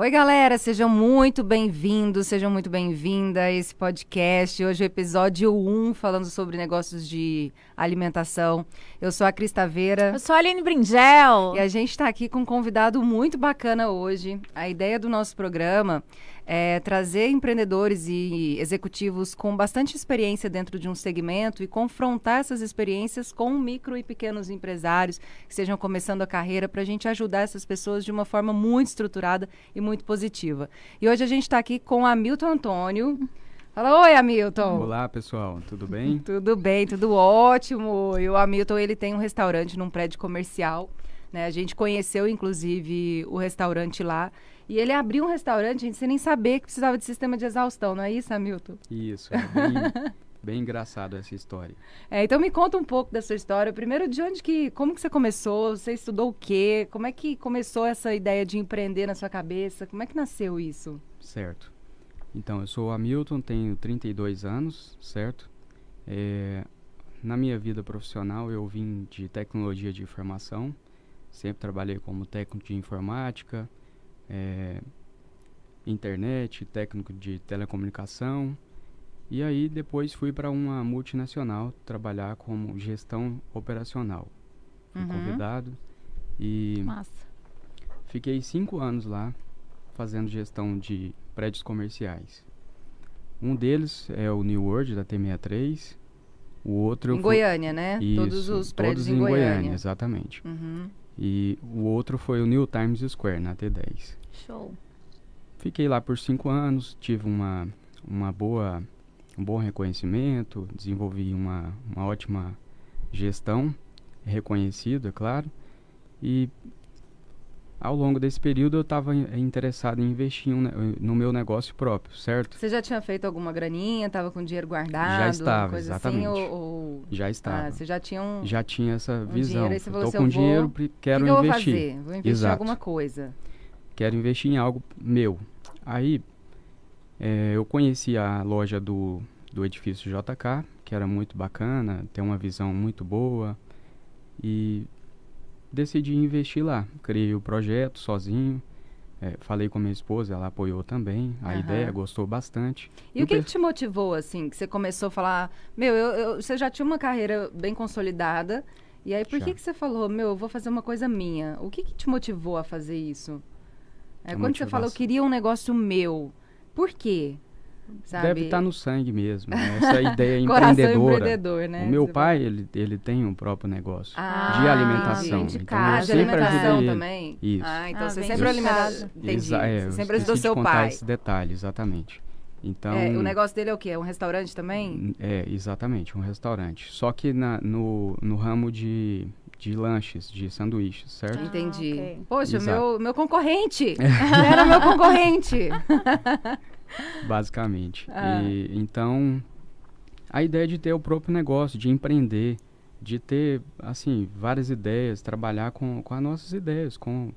Oi, galera, sejam muito bem-vindos, sejam muito bem-vindas a esse podcast. Hoje é o episódio 1, falando sobre negócios de alimentação. Eu sou a Cris Taveira. Eu sou a Aline Bringel. E a gente está aqui com um convidado muito bacana hoje. A ideia do nosso programa é trazer empreendedores e executivos com bastante experiência dentro de um segmento e confrontar essas experiências com micro e pequenos empresários que estejam começando a carreira para a gente ajudar essas pessoas de uma forma muito estruturada e muito positiva. E hoje a gente está aqui com Hamilton Antônio. Fala, oi, Hamilton. Olá, pessoal, tudo bem? tudo bem, tudo ótimo. E o Hamilton, ele tem um restaurante num prédio comercial. Né? A gente conheceu, inclusive, o restaurante lá. E ele abriu um restaurante, gente, sem nem saber que precisava de sistema de exaustão, não é isso, Hamilton? Isso, é bem, bem engraçado essa história. É, então me conta um pouco da sua história. Primeiro, de onde que, como que você começou? Você estudou o quê? Como é que começou essa ideia de empreender na sua cabeça? Como é que nasceu isso? Certo. Então, eu sou o Hamilton, tenho 32 anos, certo? É, na minha vida profissional, eu vim de tecnologia de informação. Sempre trabalhei como técnico de informática, é, internet, técnico de telecomunicação. E aí depois fui para uma multinacional trabalhar como gestão operacional. Fui Uhum. convidado e Massa. fiquei cinco anos lá fazendo gestão de prédios comerciais. Um deles é o New World da T63. O outro em Goiânia, né? todos Isso, os prédios todos em Goiânia. exatamente. Uhum. E o outro foi o New Times Square na T10. Show. Fiquei lá por cinco anos, tive uma, uma boa, um bom reconhecimento, desenvolvi uma, uma ótima gestão, reconhecido, é claro. E ao longo desse período eu estava interessado em investir em um no meu negócio próprio, certo? Você já tinha feito alguma graninha? Tava com dinheiro guardado? Já estava, coisa exatamente. Assim, ou, ou- Já estava. Ah, você já tinha um... Já tinha essa visão. Estou assim, com vou- dinheiro, pre- o que quero que eu vou investir. fazer? Vou investir em Exato. alguma coisa. quero investir em algo meu. Aí eh, eu conheci a loja do, do edifício JK, que era muito bacana, tem uma visão muito boa e decidi investir lá. Criei o projeto sozinho, eh, falei com minha esposa, ela apoiou também a Aham. ideia, gostou bastante. E o que, que te motivou, assim, que você começou a falar, meu, eu, eu- você já tinha uma carreira bem consolidada, e aí por Já. que, que você falou, meu, eu vou fazer uma coisa minha? O que, que te motivou a fazer isso? É, A quando você fala, eu motivação. queria um negócio meu, por quê? Sabe? Deve estar no sangue mesmo, né? essa ideia empreendedora. empreendedor, né? O meu Você pai, ele, ele tem um próprio negócio. Ah, de alimentação. De Então, eu sempre alimentação também? Isso. Ah, então Ah, você sempre de alimenta... casa. Entendi. Exa- é, você sempre ajudou seu pai. esse detalhe, exatamente. Então, É, o negócio dele é o quê? É um restaurante também? é, exatamente, um restaurante. Só que na- no, no ramo de, de lanches, de sanduíches, certo? Ah, Entendi. ok. Poxa, Exato. meu, meu concorrente! Era meu concorrente! Basicamente. Ah. E, então, a ideia de ter o próprio negócio, de empreender, de ter, assim, várias ideias, trabalhar com, com as nossas ideias, com o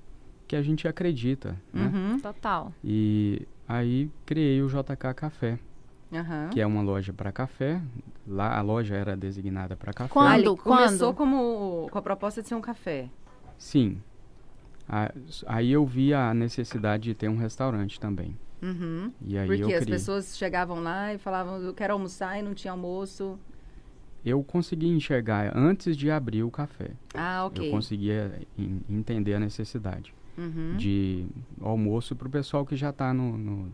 que a gente acredita, né? Uhum, Total. E aí criei o JK Café, aham. que é uma loja para café. Lá a loja era designada para café. Quando? Começou Quando? como, com a proposta de ser um café. Sim. A- aí eu vi a necessidade de ter um restaurante também. Uhum. E aí eu Porque as criei. pessoas chegavam lá e falavam, eu quero almoçar e não tinha almoço. Eu consegui enxergar antes de abrir o café. Ah, ok. Eu conseguia en- entender a necessidade Uhum. de almoço para o pessoal que já está no, no,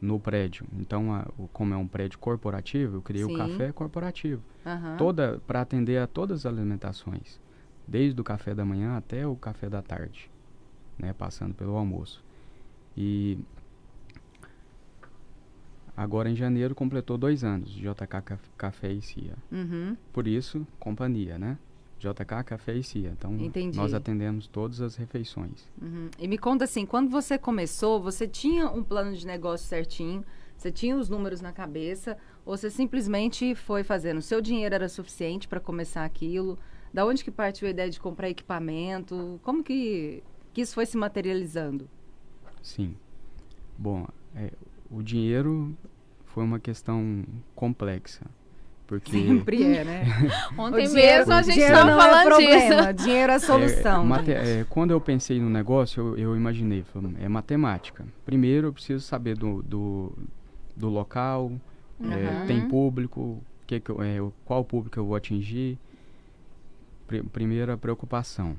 no prédio. Então, a- o- como é um prédio corporativo, eu criei Sim. o café corporativo. Aham. toda para atender a todas as alimentações, desde o café da manhã até o café da tarde, né, passando pelo almoço. E agora em janeiro completou dois anos de JK Caf- Café e Cia. Uhum. Por isso, companhia, né? JK Café e Cia. Então Entendi. nós atendemos todas as refeições. Uhum. E me conta assim, quando você começou, você tinha um plano de negócio certinho? Você tinha os números na cabeça? Ou você simplesmente foi fazendo? O seu dinheiro era suficiente para começar aquilo? Da onde que partiu a ideia de comprar equipamento? Como que, que isso foi se materializando? Sim. Bom, é, o dinheiro foi uma questão complexa. Porque Sempre é, né? Ontem dinheiro- mesmo a gente estava não é falando problema, disso. Dinheiro é solução. É, mate- é, quando eu pensei no negócio, eu, eu imaginei, falei, é matemática. Primeiro eu preciso saber do, do, do local, é, Uhum. tem público, que que eu- é, o- qual público eu vou atingir. Pri- primeira preocupação.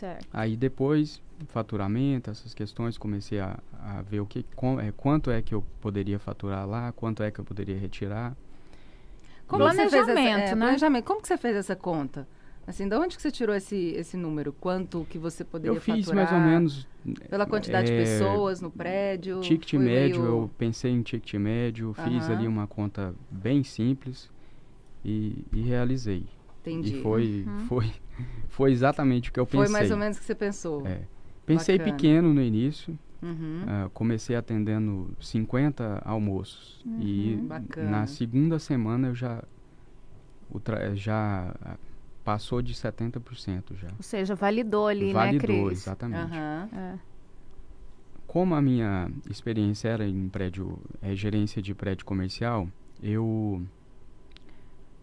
Certo. Aí depois, faturamento, essas questões, comecei a, a ver o que, com- é, quanto é que eu poderia faturar lá, quanto é que eu poderia retirar. Como você fez essa- Planejamento, é, né? Planejamento. Como que você fez essa conta? Assim, de onde que você tirou esse, esse número? Quanto que você poderia eu fiz faturar? mais ou menos. Pela quantidade de é, pessoas no prédio? Ticket médio, meio- eu pensei em ticket médio, fiz Aham. ali uma conta bem simples e, e realizei. Entendi. E foi, Uhum. foi, foi exatamente o que eu Foi pensei. mais ou menos o que você pensou. É. Pensei Bacana. pequeno no início, Uhum. ah, comecei atendendo 50 almoços. E Uhum. Bacana. na segunda semana eu já, já passou de 70% já. Ou seja, validou ali, né, Validou, Cris? exatamente. Aham. É. Como a minha experiência era em prédio, é, gerência de prédio comercial, eu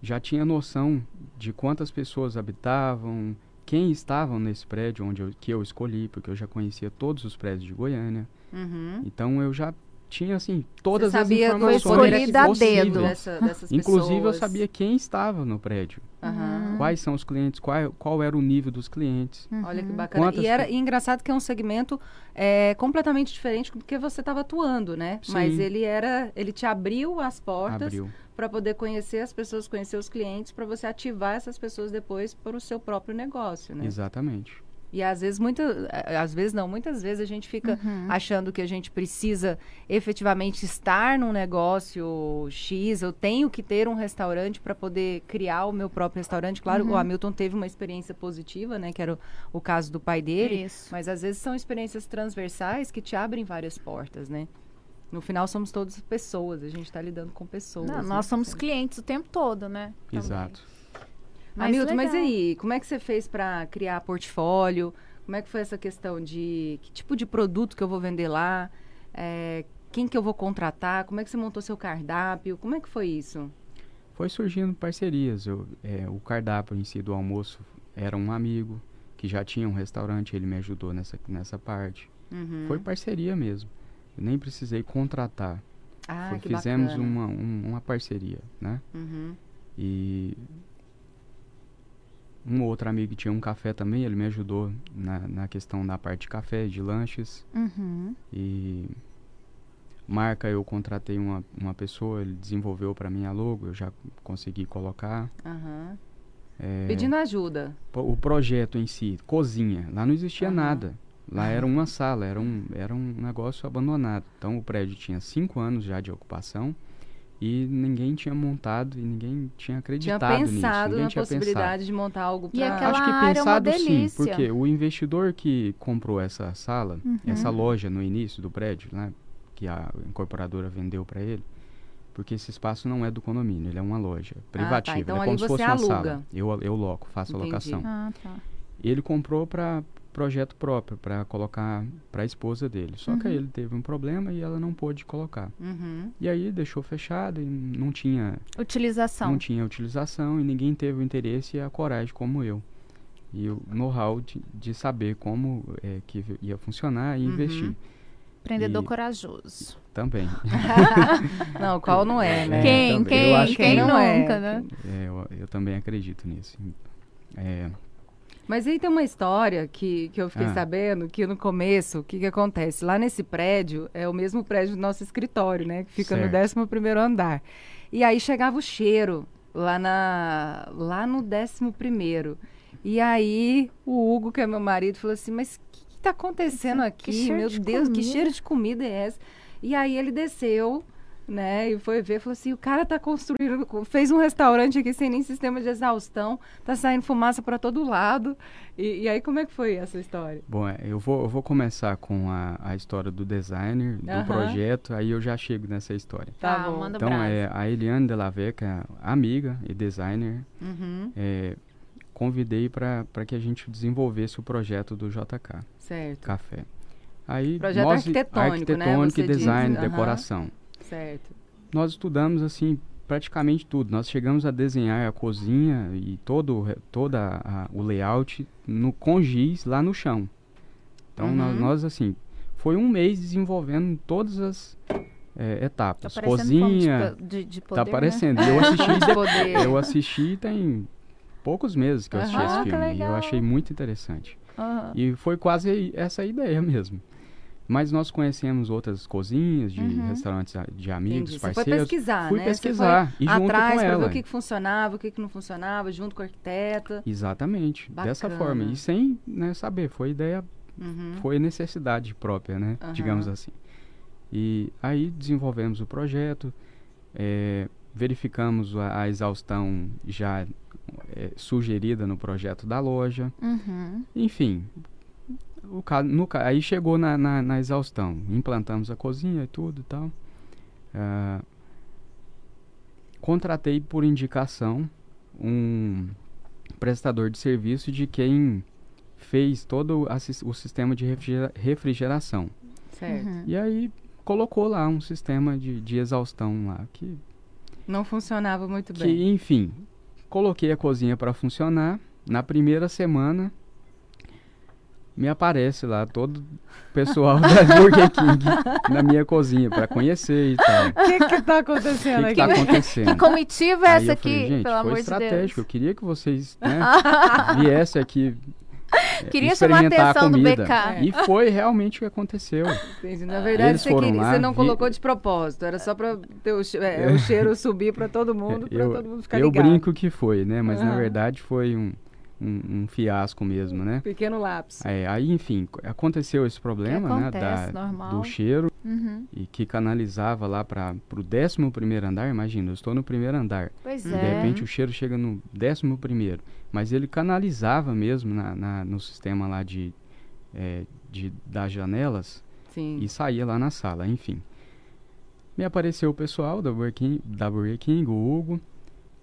já tinha noção de quantas pessoas habitavam, quem estavam nesse prédio onde eu, que eu escolhi, porque eu já conhecia todos os prédios de Goiânia. Uhum. Então eu já tinha assim todas Você as sabia do- informações Foi escolhida a dedo. Dessa, dessas Inclusive eu pessoas. sabia quem estava no prédio, Aham. quais são os clientes, qual, qual era o nível dos clientes. Olha que Uhum. bacana. Quantas E, era, e engraçado que é um segmento é, completamente diferente do que você estava atuando, né? Mas Sim. ele era, ele te abriu as portas para poder conhecer as pessoas, conhecer os clientes, para você ativar essas pessoas depois para o seu próprio negócio, né? Exatamente. E às vezes, muita, a- às vezes não, muitas vezes a gente fica Uhum. achando que a gente precisa efetivamente estar num negócio X, eu tenho que ter um restaurante para poder criar o meu próprio restaurante. Claro, Uhum. o Hamilton teve uma experiência positiva, né, que era o, o caso do pai dele, Isso. mas às vezes são experiências transversais que te abrem várias portas, né? No final somos todos pessoas, a gente está lidando com pessoas. Não, né? nós somos clientes o tempo todo, né? Também. Mas Hamilton, mas legal. aí, como é que você fez para criar portfólio? Como é que foi essa questão de que tipo de produto que eu vou vender lá? É, quem que eu vou contratar? Como é que você montou seu cardápio? Como é que foi isso? Foi surgindo parcerias. Eu, é, o cardápio em si do almoço era um amigo que já tinha um restaurante, ele me ajudou nessa, nessa parte. Uhum. Foi parceria mesmo. Eu nem precisei contratar. Ah, Foi- que fizemos bacana. uma, um- uma parceria, né? Uhum. E um outro amigo que tinha um café também, ele me ajudou na, na questão da parte de café, de lanches. Uhum. E marca eu contratei uma, uma pessoa, ele desenvolveu para mim a logo, eu já consegui colocar. Aham. É, Pedindo ajuda. o projeto em si, cozinha, lá não existia Aham. nada. Lá era uma sala, era um, era um negócio abandonado. Então o prédio tinha cinco anos já de ocupação e ninguém tinha montado e ninguém tinha Tinha acreditado nisso. pensado Ninguém na tinha possibilidade de montar algo E para... aquela Acho que área é uma pensado sim, delícia. porque o investidor que comprou essa sala, Uhum. essa loja no início do prédio, né, que a incorporadora vendeu para ele, porque esse espaço não é do condomínio, ele é uma loja privativa, então ele é ali como se você fosse uma aluga. sala. Eu, eu loco, faço a Entendi. locação. Ah, tá. Ele comprou para projeto próprio, para colocar para a esposa dele. Só que aí Uhum. ele teve um problema e ela não pôde colocar. Uhum. E aí deixou fechado e não tinha Utilização. não tinha utilização e ninguém teve o interesse e a coragem como eu. E o know-how de, de saber como é, que ia funcionar e Uhum. investir Empreendedor E- corajoso. também. Não, qual não é, né? Quem, também. Quem, acho que quem não é. nunca, né? É, eu, eu também acredito nisso. É, Mas aí tem uma história que, que eu fiquei Ah. sabendo que no começo, o que, que acontece? Lá nesse prédio, é o mesmo prédio do nosso escritório, né? Que fica Certo. no 11 primeiro andar. E aí chegava o cheiro lá, na, lá no 11 primeiro. E aí o Hugo, que é meu marido, falou assim, mas o que, que tá acontecendo aqui? meu de Deus, que comida." cheiro de comida é essa? E aí ele desceu né? E foi ver, falou assim, o cara tá construindo, fez um restaurante aqui sem nem sistema de exaustão, tá saindo fumaça para todo lado. E, e aí como é que foi essa história? Bom, é, eu vou, eu vou começar com a, a história do designer, do projeto, aí eu já chego nessa história. Tá Tá, bom. manda Então, brasa. é, a Eliane Delaveca, amiga e designer, Uhum, é, convidei para que a gente desenvolvesse o projeto do JK certo, Café. Aí, Projeto nós, arquitetônico, né? arquitetônico Você e diz, design, aham. decoração. Certo. Nós estudamos assim praticamente tudo. Nós chegamos a desenhar a cozinha e todo toda a- o layout no com giz lá no chão. Então nós, Uhum. nós, assim foi um mês desenvolvendo todas as Tá etapas. de cozinha de, de poder, tá né? aparecendo. E eu assisti de poder. eu assisti tem poucos meses que eu assisti Aham, esse que filme eu achei muito interessante. Aham. E foi quase essa a ideia mesmo. Mas nós conhecemos outras cozinhas de Uhum. restaurantes de amigos, Entendi. Você foi parceiros. pesquisar, Fui né? pesquisar e junto atrás com para ver ela. o que, que funcionava, o que, que não funcionava, junto com a arquiteta. Exatamente, dessa Bacana. forma. E sem né, saber, foi ideia, Uhum. foi necessidade própria, né? Aham. Digamos assim. E aí desenvolvemos o projeto, eh, verificamos a, a exaustão já eh, sugerida no projeto da loja. Uhum. Enfim, o ca- no aí chegou na, na, na exaustão. Implantamos a cozinha e tudo e tal. Ah, contratei por indicação um prestador de serviço de quem fez todo o, sistema de refrigera- refrigeração. Certo. Uhum. E aí colocou lá um sistema de, de exaustão lá que Não funcionava muito que, bem. enfim, coloquei a cozinha para funcionar. Na primeira semana, me aparece lá todo o pessoal da Burger King na minha cozinha para conhecer e tal. O que que tá O acontecendo que, que aqui? tá acontecendo? Que comitiva é Aí essa eu falei, aqui, pelo amor de estratégico. Eu Deus? queria que vocês né, viessem aqui eh, Queria chamar a atenção do comida. BK. E foi realmente o que aconteceu. Entendi. Na verdade, Eles você, foram queria- lá, você não vi- colocou de propósito. Era só para ter o, che- é, o cheiro subir para todo mundo, para eu todo mundo ficar eu ligado. brinco que foi, né? Mas na Aham. verdade foi um, um, um fiasco mesmo, né? Pequeno lápis. É, aí, enfim, co- aconteceu esse problema, né, acontece, da, normal. do cheiro Uhum. e que canalizava lá para o décimo primeiro andar. Imagina, eu estou no primeiro andar Pois e é. de repente o cheiro chega no décimo primeiro, mas ele canalizava mesmo na, na- no sistema lá de, é, de das janelas Sim. e saía lá na sala, enfim. Me apareceu o pessoal da Burger King, da Burger King o Hugo,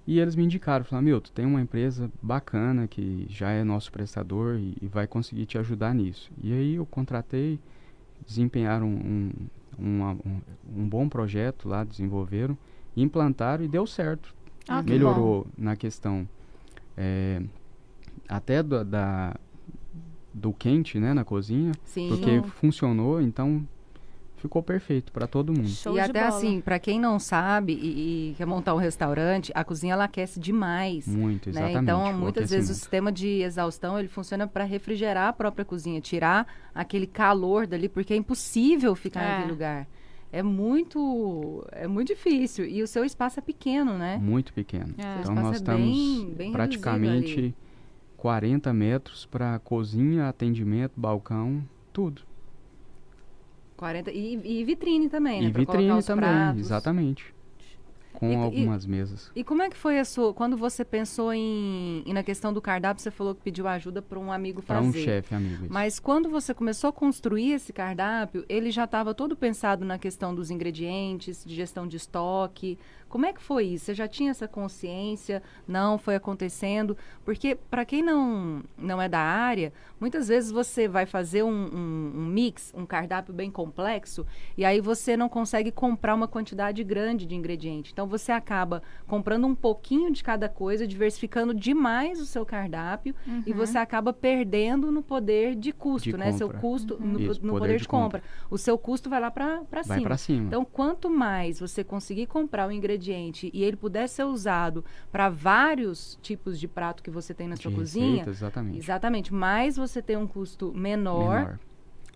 e eles me indicaram, falaram, Milton, tem uma empresa bacana que já é nosso prestador e, e vai conseguir te ajudar nisso. E aí eu contratei, desempenharam um, uma- um, um bom projeto lá, desenvolveram, implantaram e deu certo. Ah, que Melhorou na questão é, até do, da, do quente, né, na cozinha, Sim. porque funcionou, então ficou perfeito para todo mundo. Show e até bola. assim, para quem não sabe e, e quer montar um restaurante, a cozinha ela aquece demais. Muito, né? exatamente. Então, o muitas vezes o sistema de exaustão ele funciona para refrigerar a própria cozinha, tirar aquele calor dali, porque é impossível ficar É. naquele lugar. É muito, é muito difícil e o seu espaço é pequeno, né? Muito pequeno. É. Então nós é estamos bem- bem praticamente reduzido ali. 40 metros para cozinha, atendimento, balcão, tudo. 40 e, e vitrine também, né? e vitrine também, pratos. exatamente. Com E- e- algumas mesas. E como é que foi a sua, quando você pensou em, na questão do cardápio, você falou que pediu ajuda para um amigo Para fazer. um chefe amigo. isso. Mas quando você começou a construir esse cardápio, ele já estava todo pensado na questão dos ingredientes, de gestão de estoque. Como é que foi isso? Você já tinha essa consciência? Não, foi acontecendo? Porque para quem não, não é da área, muitas vezes você vai fazer um, um- um mix, um cardápio bem complexo, e aí você não consegue comprar uma quantidade grande de ingrediente. Então você acaba comprando um pouquinho de cada coisa, diversificando demais o seu cardápio e Uhum. você acaba perdendo no poder de custo, De né? Seu compra. custo no, Isso, no poder poder, de de compra. O seu custo vai lá para cima. para cima. Então, quanto mais você conseguir comprar o ingrediente e ele puder ser usado para vários tipos de prato que você tem na de sua receita, cozinha, exatamente. exatamente, mais você tem um custo menor, Menor.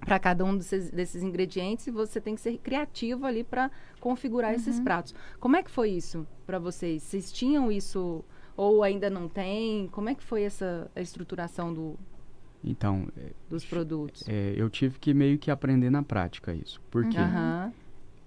para cada um desses, desses ingredientes e você tem que ser criativo ali para configurar esses pratos. Como é que foi isso para vocês? Vocês tinham isso ou ainda não tem? Como é que foi essa a estruturação do, Então, é, dos produtos? é, eu tive que meio que aprender na prática isso. Porque Aham.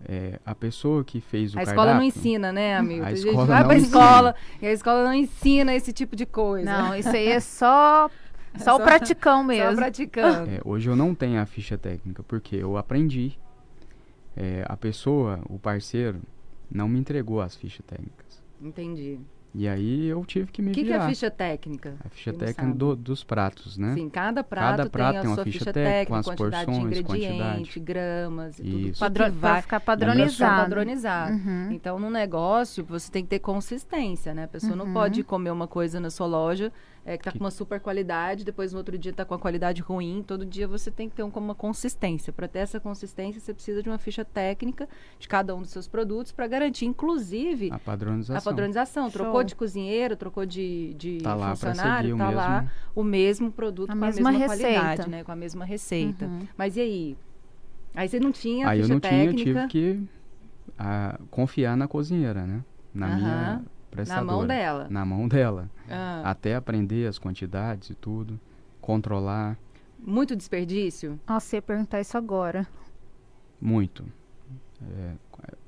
É, a pessoa que fez o A escola não cardápio- ensina, né, amigo? A A, gente escola vai não pra ensina. escola e a escola não ensina esse tipo de coisa. Não, isso aí é só, só o Só- praticão Só mesmo. praticando. É, hoje eu não tenho a ficha técnica, porque eu aprendi. É, a pessoa, o parceiro, não me entregou as fichas técnicas. Entendi. E aí eu tive que me O que, que é a ficha técnica? A ficha não técnica do- dos pratos, né? Sim, cada prato, Cada prato tem a tem uma sua ficha técnica, com as quantidade de porções, ingredientes, quantidade. gramas e tudo. Isso. que Padro... que Pra vai ficar padronizado. padronizado. Uhum. Então, no negócio, você tem que ter consistência, né? A pessoa não Uhum. pode comer uma coisa na sua loja é, que tá Que- com uma super qualidade, depois no outro dia tá com a qualidade ruim. Todo dia você tem que ter um- uma consistência. Para ter essa consistência, você precisa de uma ficha técnica de cada um dos seus produtos para garantir, inclusive, A padronização. a padronização. Show. Trocou de cozinheiro, trocou de, de Tá funcionário, seguir o tá lá mesmo- o mesmo produto A com mesma a mesma receita. qualidade, né? Com a mesma receita. Uhum. Mas e aí? Aí você não tinha Aí eu ficha não tinha, eu técnica tive que ah, confiar na cozinheira, né? Na Aham. minha na mão dela. Na mão dela. Ah, Até aprender as quantidades e tudo. Controlar muito desperdício? Nossa, ia perguntar isso agora. muito. É,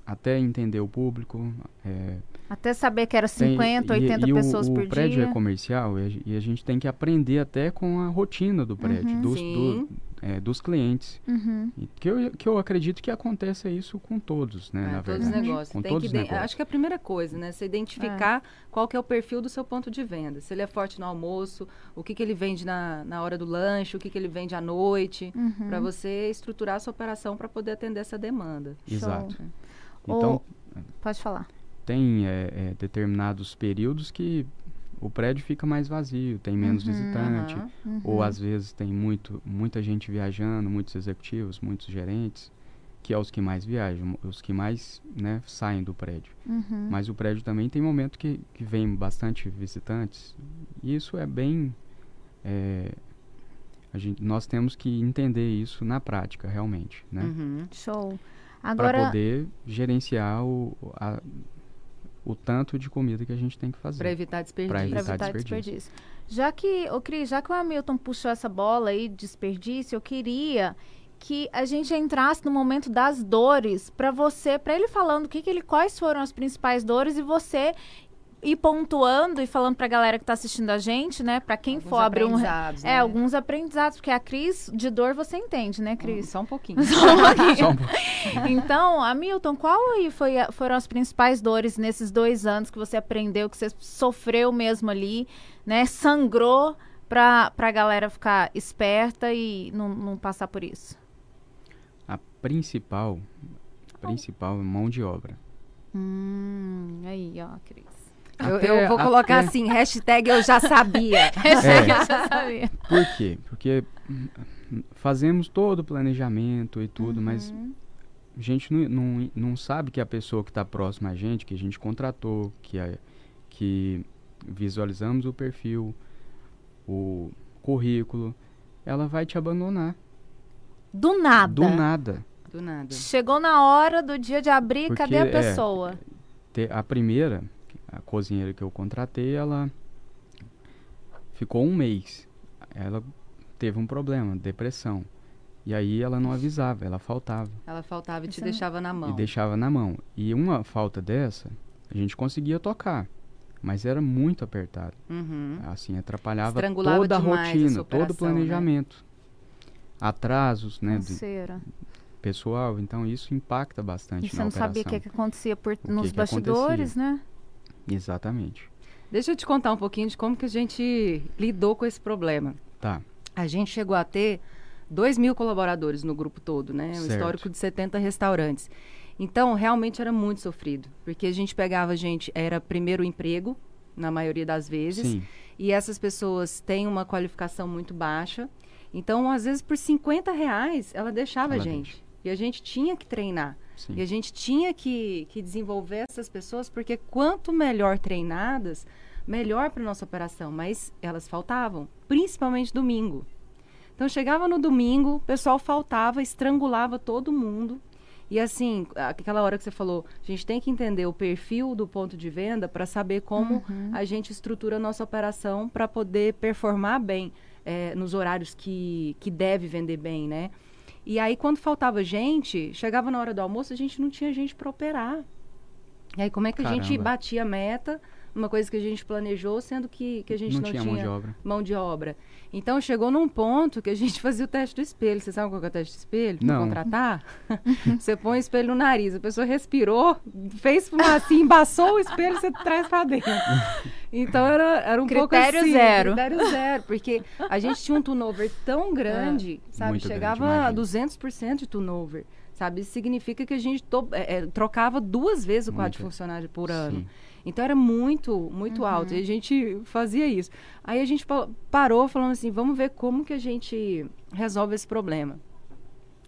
até entender o público. é, Até saber que era tem- 50, e- 80 e o- pessoas o, por prédio dia. é comercial e a, e a gente tem que aprender até com a rotina do prédio, Uhum. dos, do- é, dos clientes. Uhum. Que, eu, que eu acredito que acontece isso com todos, né? É, na todos os verdade. negócios. Com Tem todos que os negócios. Acho que é a primeira coisa, né? Você identificar qual que é o perfil do seu ponto de venda. Se ele é forte no almoço, o que, que ele vende na, na hora do lanche, o que, que ele vende à noite, Uhum. para você estruturar a sua operação para poder atender essa demanda. Exato. Show. Então, Pode falar. tem é, é, determinados períodos que o prédio fica mais vazio, tem menos Uhum. visitante. Uhum. ou às vezes tem muito, muita gente viajando, muitos executivos, muitos gerentes, que é os que mais viajam, os que mais né, saem do prédio. Uhum. Mas o prédio também tem momento que, que vem bastante visitantes, e isso é bem. é, a gente, nós temos que entender isso na prática, realmente, né? Uhum. Show. Para Agora, poder gerenciar o, a- o tanto de comida que a gente tem que fazer. Para evitar desperdício. para evitar evitar desperdício. desperdício. Já que, ô Cris, já que o Hamilton puxou essa bola aí de desperdício, eu queria que a gente entrasse no momento das dores para você, para ele falando o que, que ele, quais foram as principais dores e você ir pontuando e falando pra galera que tá assistindo a gente, né, para quem Alguns for abrir um aprendizados, é, né? alguns aprendizados, porque a Cris de dor você entende, né, Cris? Só um pouquinho. Só um pouquinho. Só um pouco. Então, Hamilton, qual aí foi a- foram as principais dores nesses dois anos que você aprendeu, que você sofreu mesmo ali, né? Sangrou pra, pra galera ficar esperta e não, não passar por isso? A principal, principal é mão de obra. Hum, aí, ó, Cris. Eu, eu vou colocar até- assim, hashtag eu já sabia. É. Eu já sabia. Por quê? Porque fazemos todo o planejamento e tudo, mas Uhum. a gente não, não, não sabe que a pessoa que está próxima a gente, que a gente contratou, que, a, que visualizamos o perfil, o currículo, ela vai te abandonar. Do nada. Do nada. Do nada. Chegou na hora do dia de abrir, Porque, cadê a é, pessoa? Te- A primeira, a cozinheira que eu contratei, ela ficou um mês. Ela teve um problema, depressão. E aí ela não avisava, ela faltava. Ela faltava e te Essa- deixava na mão. E deixava na mão. E uma falta dessa, a gente conseguia tocar. Mas era muito apertado. Uhum. Assim, atrapalhava toda a a rotina, sua todo o né? planejamento. Atrasos, né, de Canseira. pessoal. Então isso impacta bastante E você na não operação. sabia o que, que acontecia por, que nos que bastidores, né? Exatamente. Deixa eu te contar um pouquinho de como que a gente lidou com esse problema. Tá. A gente chegou a ter 2 mil colaboradores no grupo todo, né? Um histórico de 70 restaurantes. Então, realmente era muito sofrido. Porque a gente pegava gente, era primeiro emprego, na maioria das vezes. Sim. E essas pessoas têm uma qualificação muito baixa. Então, às vezes, por 50 reais, ela deixava a Ela gente. E a gente tinha que treinar. Sim. E a gente tinha que, que desenvolver essas pessoas, porque quanto melhor treinadas, melhor para nossa operação. Mas elas faltavam, principalmente domingo. Então chegava no domingo, o pessoal faltava, estrangulava todo mundo. E assim, aquela hora que você falou, a gente tem que entender o perfil do ponto de venda para saber como a gente estrutura a nossa operação para poder performar bem eh, nos horários que, que deve vender bem, né? E aí, quando faltava gente, chegava na hora do almoço, a gente não tinha gente para operar. E aí, como é que a gente Caramba. batia a meta uma coisa que a gente planejou, sendo que, que a gente não, não tinha, mão de obra. Mão de obra. Então chegou num ponto que a gente fazia o teste do espelho. Você sabe qual é o teste do espelho? Pra Não. contratar? você põe o espelho no nariz, a pessoa respirou, fez assim, embaçou o espelho, você traz pra dentro. Então era, era um pouco Critério assim. zero. Critério zero. Porque a gente tinha um turnover tão grande, sabe? Muito grande, Chegava a imagino. 200% de turnover. Sabe? Isso significa que a gente to- é, é, trocava duas vezes o quadro de Muito. funcionário por ano. Sim. Então era muito, muito alto. E a gente fazia isso. Aí a gente pa- parou falando assim, vamos ver como que a gente resolve esse problema.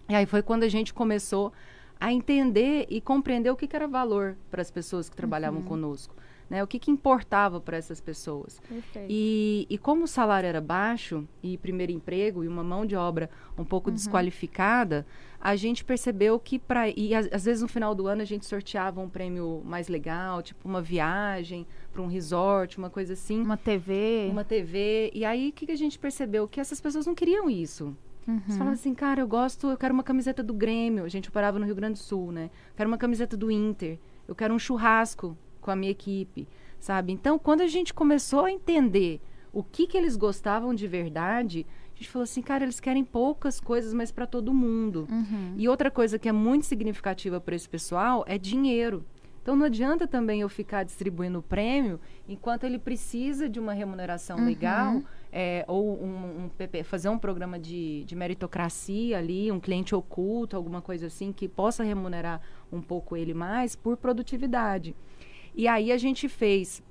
E aí foi quando a gente começou a entender e compreender o que, que era valor para as pessoas que trabalhavam conosco. Né? O que, que importava para essas pessoas. E, e como o salário era baixo, e primeiro emprego, e uma mão de obra um pouco desqualificada, a gente percebeu que para. E às, vezes no final do ano a gente sorteava um prêmio mais legal, tipo uma viagem para um resort, uma coisa assim, Uma TV. uma TV. E aí o que, que a gente percebeu? Que essas pessoas não queriam isso. Uhum. Você fala assim, cara, eu gosto, eu quero uma camiseta do Grêmio. A gente operava no Rio Grande do Sul, né? Quero uma camiseta do Inter. Eu quero um churrasco com a minha equipe, sabe? Então, quando a gente começou a entender o que que eles gostavam de verdade, a gente falou assim, cara, eles querem poucas coisas, mas para todo mundo. Uhum. E outra coisa que é muito significativa para esse pessoal é dinheiro. Então não adianta também eu ficar distribuindo o prêmio enquanto ele precisa de uma remuneração Uhum. legal é, ou um, um PP, fazer um programa de, de meritocracia ali, um cliente oculto, alguma coisa assim que possa remunerar um pouco ele mais por produtividade. E aí a gente fez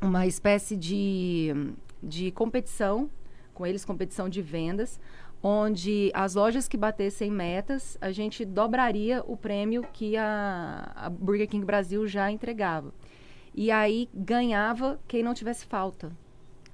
uma espécie de, de competição com eles, competição de vendas, onde as lojas que batessem metas, a gente dobraria o prêmio que a, a Burger King Brasil já entregava. E aí ganhava quem não tivesse falta.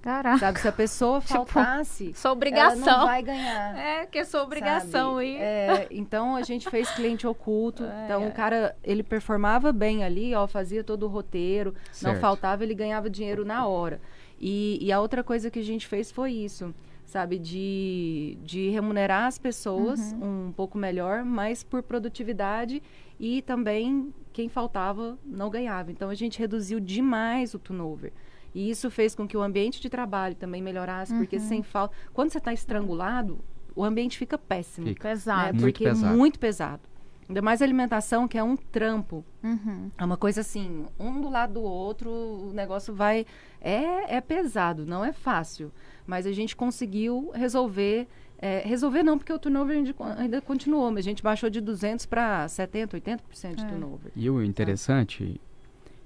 Caraca. Sabe, se a pessoa Tipo, faltasse, Sua ela obrigação. não vai ganhar. É, que é sua obrigação aí. É, então a gente fez cliente oculto. Ai, então ai. o cara, ele performava bem ali, ó, fazia todo o roteiro, não Certo. faltava, ele ganhava dinheiro na hora. E, e a outra coisa que a gente fez foi isso, sabe, de, de remunerar as pessoas Uhum. um pouco melhor, mas por produtividade e também quem faltava não ganhava. Então a gente reduziu demais o turnover. E isso fez com que o ambiente de trabalho também melhorasse, porque Uhum. sem falta. Quando você está estrangulado, o ambiente fica péssimo. Fica. Pesado. né? Muito Porque pesado. é muito pesado. Ainda mais alimentação, que é um trampo. Uhum. É uma coisa assim, um do lado do outro, o negócio vai. É, é pesado, não é fácil. Mas a gente conseguiu resolver. é, resolver não, porque o turnover ainda, continuou, mas a gente baixou de 200 para 70, 80% de É. turnover. E o interessante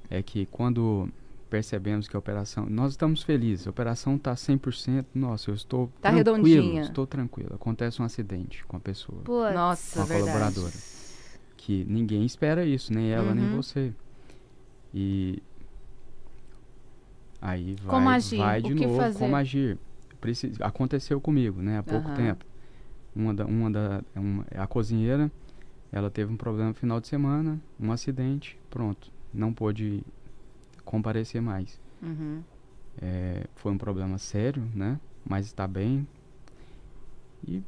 é que quando percebemos que a operação. Nós estamos felizes, a operação está 100%. Nossa, eu estou Tá redondinha. Estou tranquilo. Acontece um acidente com a pessoa, Putz. Nossa, com a verdade. colaboradora. Que ninguém espera isso, nem ela, nem Uhum. você. E. Aí vai, Como agir? vai O de que novo, fazer? como agir. Preci- Aconteceu comigo, né, há pouco Aham. tempo. Uma da, uma da, uma, a cozinheira, ela teve um problema no final de semana, um acidente, pronto, não pôde comparecer mais. Uhum. É, foi um problema sério, né, mas está bem e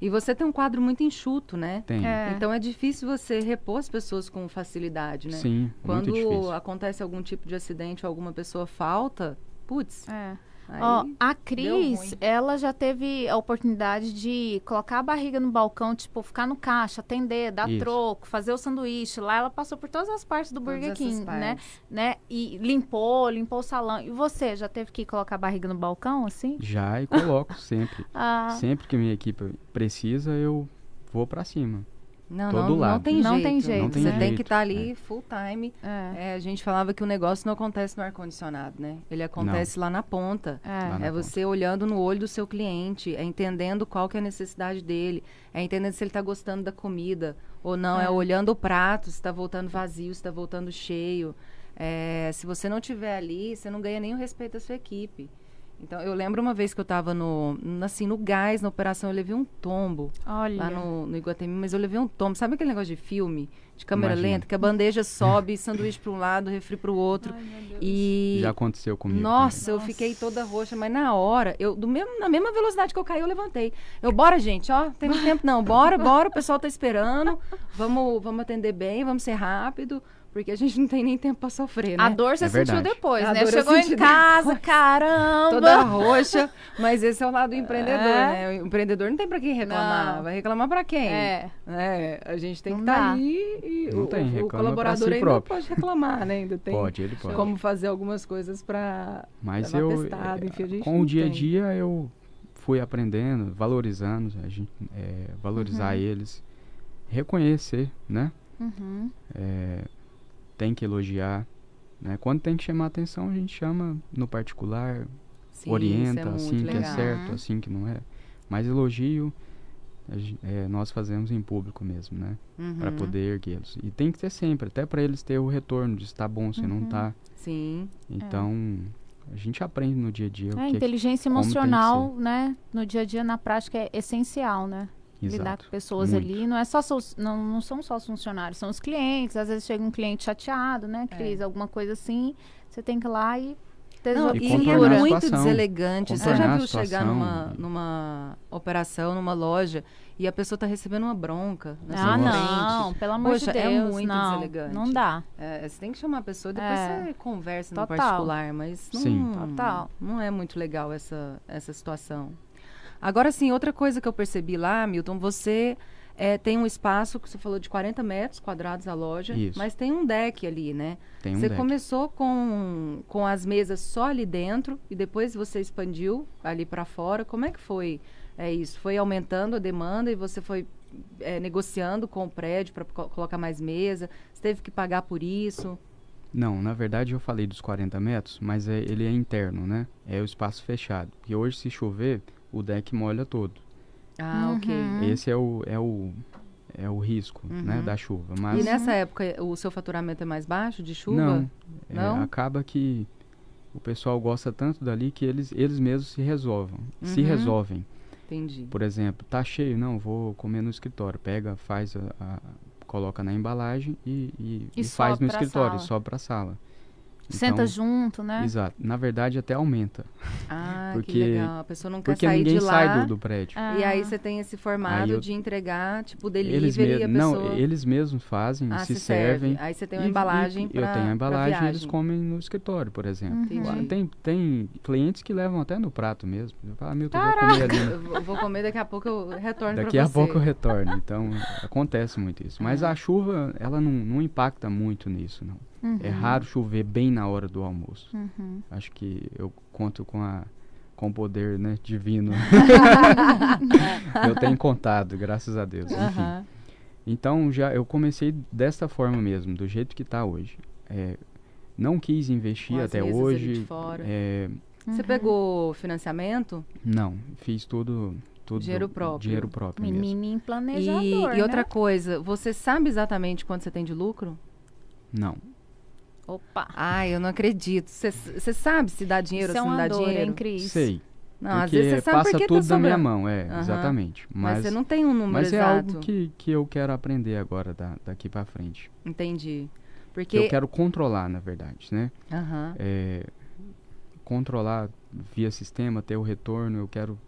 E você tem um quadro muito enxuto, né? tem. É. Então é difícil você repor as pessoas com facilidade, né? Sim, Quando muito difícil. acontece algum tipo de acidente ou alguma pessoa falta, putz, É. Ó, a Cris, ela já teve a oportunidade de colocar a barriga no balcão, tipo, ficar no caixa, atender, dar Isso. troco, fazer o sanduíche. Lá ela passou por todas as partes do todas Burger King, né? né? E limpou, limpou o salão. E você, já teve que colocar a barriga no balcão, assim? Já e coloco sempre. Ah, Sempre que minha equipe precisa, eu vou pra cima. Não, Todo não, não lado. tem Não jeito. tem jeito, Não tem Você tem jeito, que estar ali full time. é. É, a gente falava que o negócio não acontece no ar-condicionado, né? Ele acontece lá na ponta. É. Na É você olhando no olho do seu cliente, é entendendo qual que é a necessidade dele, é entendendo se ele está gostando da comida ou não, é, É. olhando o prato, se está voltando vazio, se está voltando cheio. É, se você não tiver ali, você não ganha nem o respeito da sua equipe. Então, eu lembro uma vez que eu estava no, assim, no gás, na operação, eu levei um tombo Olha. lá no, no Iguatemi, mas eu levei um tombo. Sabe aquele negócio de filme, de câmera Imagino. lenta, que a bandeja sobe, sanduíche para um lado, refri para o outro. Ai. E Já aconteceu comigo. nossa, eu fiquei toda roxa, mas na hora, eu do mesmo, na mesma velocidade que eu caí, eu levantei. Eu, bora, gente, ó, tem muito tempo não. Bora, bora, o pessoal tá esperando. Vamos, vamos atender bem, vamos ser rápido, porque a gente não tem nem tempo para sofrer, né? A dor você É sentiu verdade. depois, A né? Chegou em casa, depois. caramba! Toda roxa, mas esse é o lado do empreendedor, É. né? O empreendedor não tem para quem reclamar, Não. vai reclamar para quem? É. É, a gente tem que estar dá. aí e Não o, tem, o- pra colaborador si ainda próprio. pode reclamar, né? Ainda tem Pode, ele pode. como fazer algumas coisas para Mas eu, testado, eh, enfim, a gente com o dia a dia, eu fui aprendendo, valorizando, a gente, eh, valorizar Uhum. eles, reconhecer, né? Uhum. Eh, tem que elogiar, né? Quando tem que chamar atenção, a gente chama no particular, Sim, orienta, é assim que é legal. certo, assim que não é. Mas elogio, a eh, nós fazemos em público mesmo, né? Para Uhum. poder erguê-los. E tem que ter sempre, até para eles ter o retorno de se tá bom, se não Uhum. tá. Sim. Então, a gente aprende no dia a dia o É, que inteligência emocional, né? No dia a dia, na prática, é essencial, né? Lidar Exato. com pessoas muito. ali. Não, é só, não, não são só os funcionários, são os clientes. Às vezes chega um cliente chateado, né, Cris? Alguma coisa assim. Você tem que ir lá e Não, E e é muito deselegante. Você já viu chegar numa, numa operação, numa loja, e a pessoa tá recebendo uma bronca na Ah, não, frente? pelo amor Poxa, de é Deus. muito não, deselegante. não dá. É, você tem que chamar a pessoa, depois É. você conversa no Total. particular, mas não, Sim. Total. não é muito legal essa, essa situação. Agora, sim, outra coisa que eu percebi lá, Milton, você é, tem um espaço que você falou de 40 metros quadrados a loja, Isso. mas tem um deck ali, né? Tem um você deck. começou com, com as mesas só ali dentro e depois você expandiu ali para fora. Como é que foi é, isso? Foi aumentando a demanda e você foi é, negociando com o prédio para colocar mais mesa? Você teve que pagar por isso? Não, na verdade eu falei dos 40 metros, mas é- ele é interno, né? É o espaço fechado. E hoje, se chover, o deck molha todo. Ah, ok. Uhum. Esse é o, é o, é o risco, né, Uhum. da chuva. E Mas nessa época o seu faturamento é mais baixo de chuva? não, é, Não? acaba que o pessoal gosta tanto dali que eles, eles mesmos se resolvam. Se Uhum. resolvem. Entendi. Por exemplo, tá cheio, não, vou comer no escritório. Pega, faz a, a- coloca na embalagem e, e, E e faz sobe no pra escritório, sala. e sobe para sala. Senta Então, junto, né? Exato. Na verdade, até aumenta. Ah, que Porque- legal. A pessoa não quer Porque sair ninguém de lá. sai do, do prédio. Ah. E aí você tem esse formato eu- de entregar, tipo, Eles delivery e a mesmos, não, pessoa... eles mesmos fazem, ah, se se serve. servem. Aí você tem uma e- embalagem e, pra Eu tenho a embalagem e eles comem no escritório, por exemplo. Lá Tem, tem clientes que levam até no prato mesmo. Eu falo, ah, Milton, eu vou comer ali. Eu vou- comer, daqui a pouco eu retorno Daqui pra a você. pouco eu retorno. Então, acontece muito isso. Mas Ah. a chuva, ela não, não impacta muito nisso, não. Uhum. É raro chover bem na hora do almoço. Uhum. Acho que eu conto com a com o poder né, divino. eu tenho contado, graças a Deus. Enfim. Então já eu comecei desta forma mesmo, do jeito que está hoje. É, não quis investir até hoje. fora. é, Você Uhum. pegou financiamento? não, fiz tudo, tudo Dinheiro próprio. Dinheiro próprio mesmo. Menino E, planejador, e outra né? coisa, você sabe exatamente quanto você tem de lucro? Não. Opa. Ai, eu não acredito. Você sabe se dá dinheiro Isso é ou se não uma dá dor, dinheiro? hein, Cris? Sei. Não, porque às vezes você sabe passa porque tudo tá da minha mão, é, Aham. exatamente. Mas, Mas, você não tem um número mas é exato. algo que, que eu quero aprender agora da, daqui para frente. Entendi. Porque. Eu quero controlar, na verdade, né? Aham. É, controlar via sistema, ter o retorno, eu quero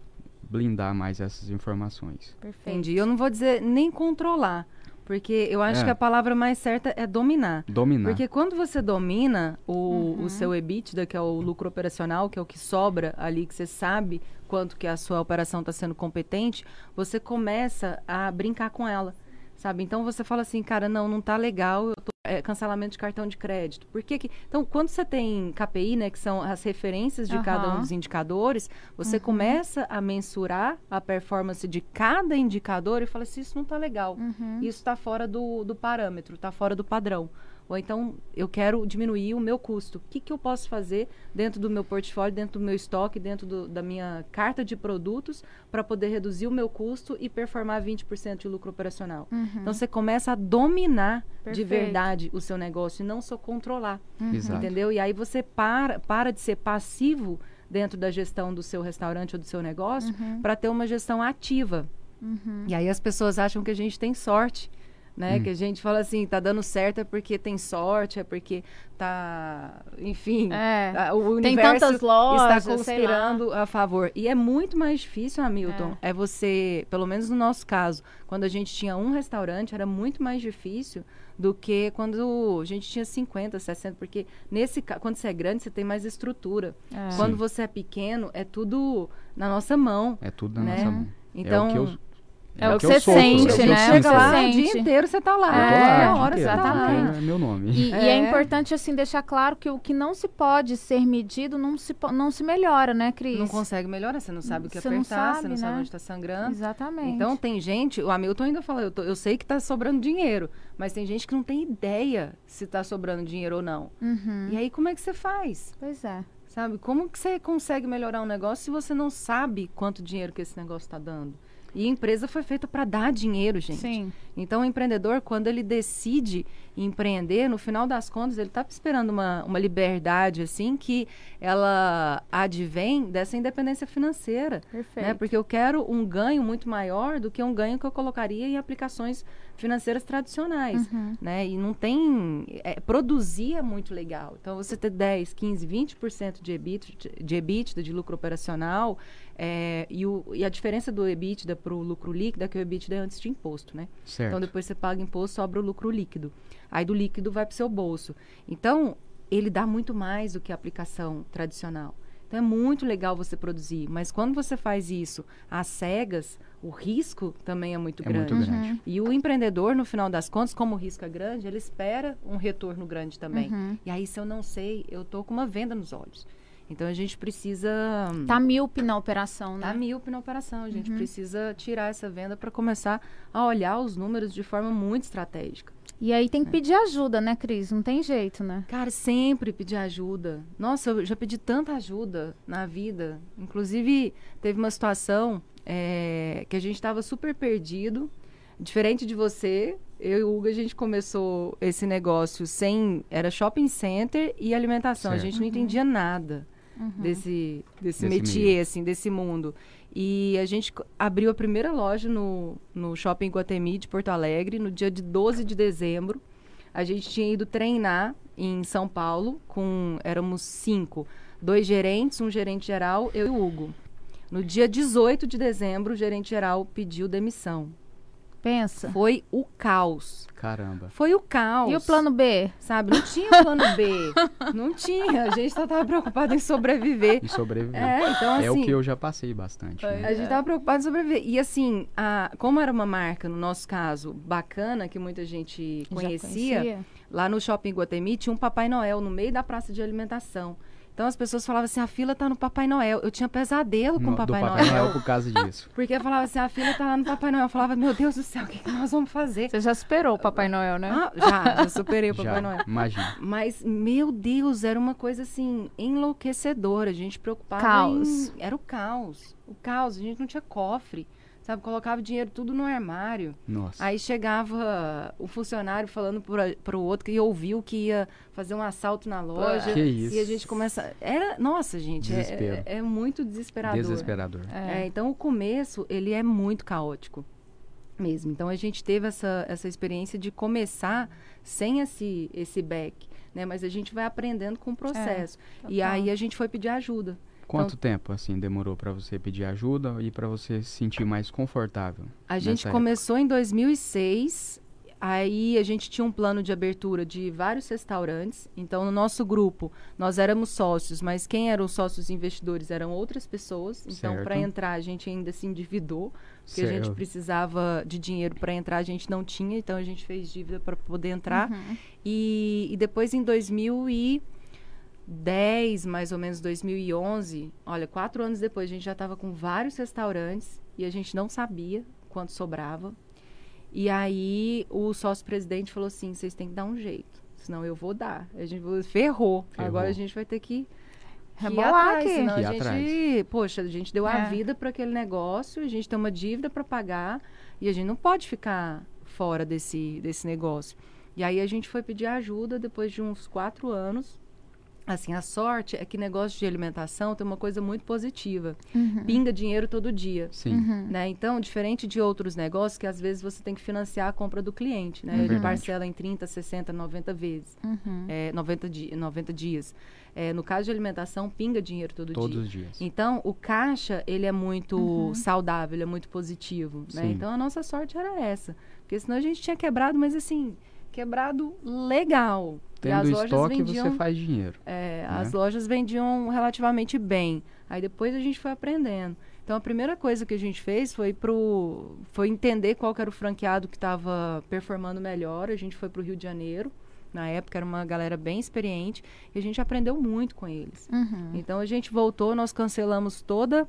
blindar mais essas informações. Perfeito. Entendi. Eu não vou dizer nem controlar. Porque eu acho É. que a palavra mais certa é dominar. Dominar. Porque quando você domina o, Uhum. o seu EBITDA, que é o lucro operacional, que é o que sobra ali, que você sabe quanto que a sua operação está sendo competente, você começa a brincar com ela, sabe? Então você fala assim, cara, não, não tá legal, tô, é, cancelamento de cartão de crédito. Por que que... Então, quando você tem KPI, né, que são as referências de cada um dos indicadores, você Uhum. começa a mensurar a performance de cada indicador e fala assim, isso não tá legal Uhum. isso está fora do, do parâmetro, está fora do padrão. Ou então, eu quero diminuir o meu custo. O que, que eu posso fazer dentro do meu portfólio, dentro do meu estoque, dentro do- da minha carta de produtos, para poder reduzir o meu custo e performar 20% de lucro operacional? Uhum. Então, você começa a dominar de Perfeito. verdade o seu negócio e não só controlar. Uhum. Entendeu? E aí você para, para de ser passivo dentro da gestão do seu restaurante ou do seu negócio Uhum. para ter uma gestão ativa. Uhum. E aí as pessoas acham que a gente tem sorte, né? Hum. Que a gente fala assim, tá dando certo é porque tem sorte, é porque tá, enfim, É. tá- o Tem universo tantas lojas, está conspirando a favor. E é muito mais difícil, Hamilton, é. você, pelo menos no nosso caso, quando a gente tinha um restaurante, era muito mais difícil do que quando a gente tinha 50, 60, porque nesse quando você é grande, você tem mais estrutura. É. Quando Sim. você é pequeno, é tudo na nossa mão. É tudo na Né? nossa mão. Então, é o que eu, É o que eu você sente, é que eu né? sinto. chega lá, Você o dia sente. inteiro você tá lá. É, lá, é, o a dia hora você inteiro, tá lá. é meu nome. E, e é É. importante, assim, deixar claro que o que não se pode ser medido não se, não se melhora, né, Cris? Não consegue melhorar, você não sabe o que Você não apertar, você sabe, não sabe né? onde está sangrando. Exatamente. Então tem gente, o Hamilton ainda fala, eu, tô- eu sei que tá sobrando dinheiro, mas tem gente que não tem ideia se tá sobrando dinheiro ou não. Uhum. E aí como é que você faz? Pois é. Sabe? Como que você consegue melhorar um negócio se você não sabe quanto dinheiro que esse negócio está dando? E a empresa foi feita para dar dinheiro, gente. Sim. Então, o empreendedor, quando ele decide empreender, no final das contas, ele está esperando uma, uma liberdade, assim, que ela advém dessa independência financeira. Perfeito. Né? Porque eu quero um ganho muito maior do que um ganho que eu colocaria em aplicações financeiras tradicionais. Uhum. Né? E não tem. É, produzir é muito legal. Então, você ter 10, 15, 20% de EBITDA, de EBITDA, de lucro operacional, é, e, o, e a diferença do EBITDA para o lucro líquido é que o EBITDA é antes de imposto, né? Certo. Então, depois você paga imposto, sobra o lucro líquido. Aí, do líquido vai para o seu bolso. Então, ele dá muito mais do que a aplicação tradicional. Então, é muito legal você produzir. Mas quando você faz isso às cegas, o risco também é muito é grande. muito Uhum. grande. E o empreendedor, no final das contas, como o risco é grande, ele espera um retorno grande também. Uhum. E aí, se eu não sei, eu tô com uma venda nos olhos. Então, a gente precisa... Tá míope na operação, né? Tá míope na operação. A gente precisa tirar essa venda para começar a olhar os números de forma muito estratégica. E aí É. tem que pedir ajuda, né, Cris? Não tem jeito, né? Cara, sempre pedir ajuda. Nossa, eu já pedi tanta ajuda na vida. Inclusive, teve uma situação é, que a gente estava super perdido. Diferente de você, eu e o Hugo, a gente começou esse negócio sem... Era shopping center e alimentação. A Certo. gente não entendia nada desse, desse, Desse métier, meio. assim, desse mundo. E a gente abriu a primeira loja no, no Shopping Guatemi de Porto Alegre, no dia de 12 de dezembro. A gente tinha ido treinar em São Paulo, com éramos cinco. Dois gerentes, um gerente geral, eu e o Hugo. No dia 18 de dezembro, o gerente geral pediu demissão. Pensa. Foi o caos. Caramba. Foi o caos. E o plano B? Sabe, não tinha plano B. não tinha. A gente só estava preocupado em sobreviver. E sobreviver. É, então assim... É o que eu já passei bastante. né? A gente estava preocupado em sobreviver. E assim, a, como era uma marca, no nosso caso, bacana, que muita gente Já conhecia, lá no Shopping Guatemi tinha um Papai Noel no meio da praça de alimentação. Então as pessoas falavam assim, a fila tá no Papai Noel. Eu tinha pesadelo com o Papai, Papai Noel. Noel por causa disso. Porque eu falava assim, a fila tá lá no Papai Noel. Eu falava, meu Deus do céu, o que, que nós vamos fazer? Você já superou o Papai Noel, né? Ah, já, já superei o Papai já, Noel. imagina. Mas, meu Deus, era uma coisa assim, enlouquecedora. A gente preocupava. Caos. em- Era o caos. O caos. A gente não tinha cofre. Sabe, colocava o dinheiro tudo no armário. Nossa. Aí chegava o funcionário falando para o outro que ouviu que ia fazer um assalto na loja. Que isso. E a gente começa. Era. Nossa, gente, é, é, é muito desesperador. Desesperador. É, então o começo, ele é muito caótico mesmo. Então a gente teve essa, essa experiência de começar sem esse, esse back, né? Mas a gente vai aprendendo com o processo. e total. aí a gente foi pedir ajuda. Quanto Então- tempo, assim, demorou pra você pedir ajuda e pra você se sentir mais confortável? A gente começou em 2006. Aí a gente tinha um plano de abertura de vários restaurantes. Então, no nosso grupo, nós éramos sócios, mas quem eram os sócios investidores eram outras pessoas. Então, Certo. para entrar, a gente ainda se endividou, porque a gente Certo. precisava de dinheiro para entrar, a gente não tinha, então a gente fez dívida para poder entrar. E, e depois, em 2010, mais ou menos 2011, olha, quatro anos depois, a gente já estava com vários restaurantes e a gente não sabia quanto sobrava. E aí o sócio-presidente falou assim: vocês têm que dar um jeito, senão eu vou dar. A gente falou, ferrou. Ferrou. Agora a gente vai ter que. ir Rebolar aqui. senão Que a gente, atrás. poxa, a gente deu a É. vida para aquele negócio, a gente tem uma dívida para pagar e a gente não pode ficar fora desse, desse negócio. E aí a gente foi pedir ajuda depois de uns quatro anos. Assim, a sorte é que negócio de alimentação tem uma coisa muito positiva. Uhum. Pinga dinheiro todo dia. Sim. Uhum. Né? Então, diferente de outros negócios que às vezes você tem que financiar a compra do cliente, né? É Ele verdade. parcela em 30, 60, 90 vezes, Uhum. é, 90, di 90 dias. É, no caso de alimentação, pinga dinheiro todo Todos dia. os dias. Então, o caixa, ele é muito Uhum. saudável, ele é muito positivo, né? Então, a nossa sorte era essa. Porque senão a gente tinha quebrado, mas assim, quebrado legal. E Tendo as lojas estoque, vendiam você faz dinheiro. é, né? as lojas vendiam relativamente bem. Aí depois a gente foi aprendendo. Então a primeira coisa que a gente fez foi pro foi entender qual que era o franqueado que estava performando melhor. A gente foi para o Rio de Janeiro. Na época era uma galera bem experiente e a gente aprendeu muito com eles. Uhum. Então a gente voltou, nós cancelamos toda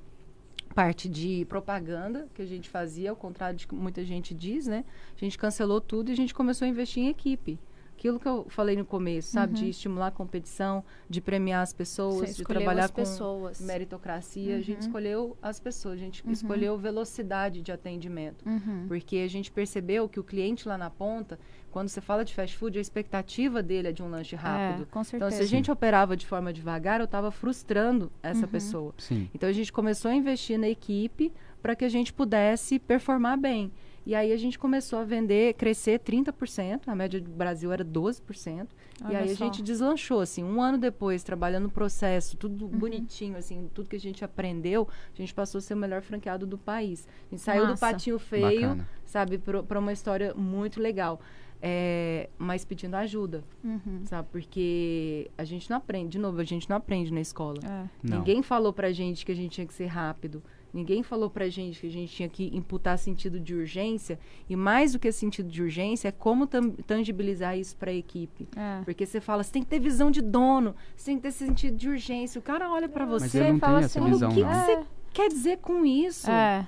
parte de propaganda que a gente fazia, ao contrário de que muita gente diz, né? A gente cancelou tudo e a gente começou a investir em equipe. Aquilo que eu falei no começo, sabe? Uhum. De estimular a competição, de premiar as pessoas, de trabalhar as com pessoas. meritocracia. A gente Uhum. escolheu as pessoas, a gente escolheu velocidade de atendimento. Uhum. Porque a gente percebeu que o cliente lá na ponta, quando você fala de fast food, a expectativa dele é de um lanche rápido. É, com Então, certeza. se a gente operava de forma devagar, eu estava frustrando essa Uhum. pessoa. Sim. Então, a gente começou a investir na equipe para que a gente pudesse performar bem. E aí, a gente começou a vender, crescer 30%, a média do Brasil era 12%. e Olha aí, a só. gente deslanchou, assim, um ano depois, trabalhando no processo, tudo Uhum. bonitinho, assim, tudo que a gente aprendeu, a gente passou a ser o melhor franqueado do país. A gente saiu do patinho feio, Bacana. sabe, para uma história muito legal. É, mas pedindo ajuda, Uhum. sabe? Porque a gente não aprende, de novo, a gente não aprende na escola. É. Ninguém falou pra gente que a gente tinha que ser rápido. Ninguém falou pra gente que a gente tinha que imputar sentido de urgência. E mais do que sentido de urgência, é como tam- tangibilizar isso pra equipe. É. Porque você fala, você tem que ter visão de dono, você tem que ter sentido de urgência. O cara olha pra você e fala assim, essa "Mas visão, o que, que você quer dizer com isso? É.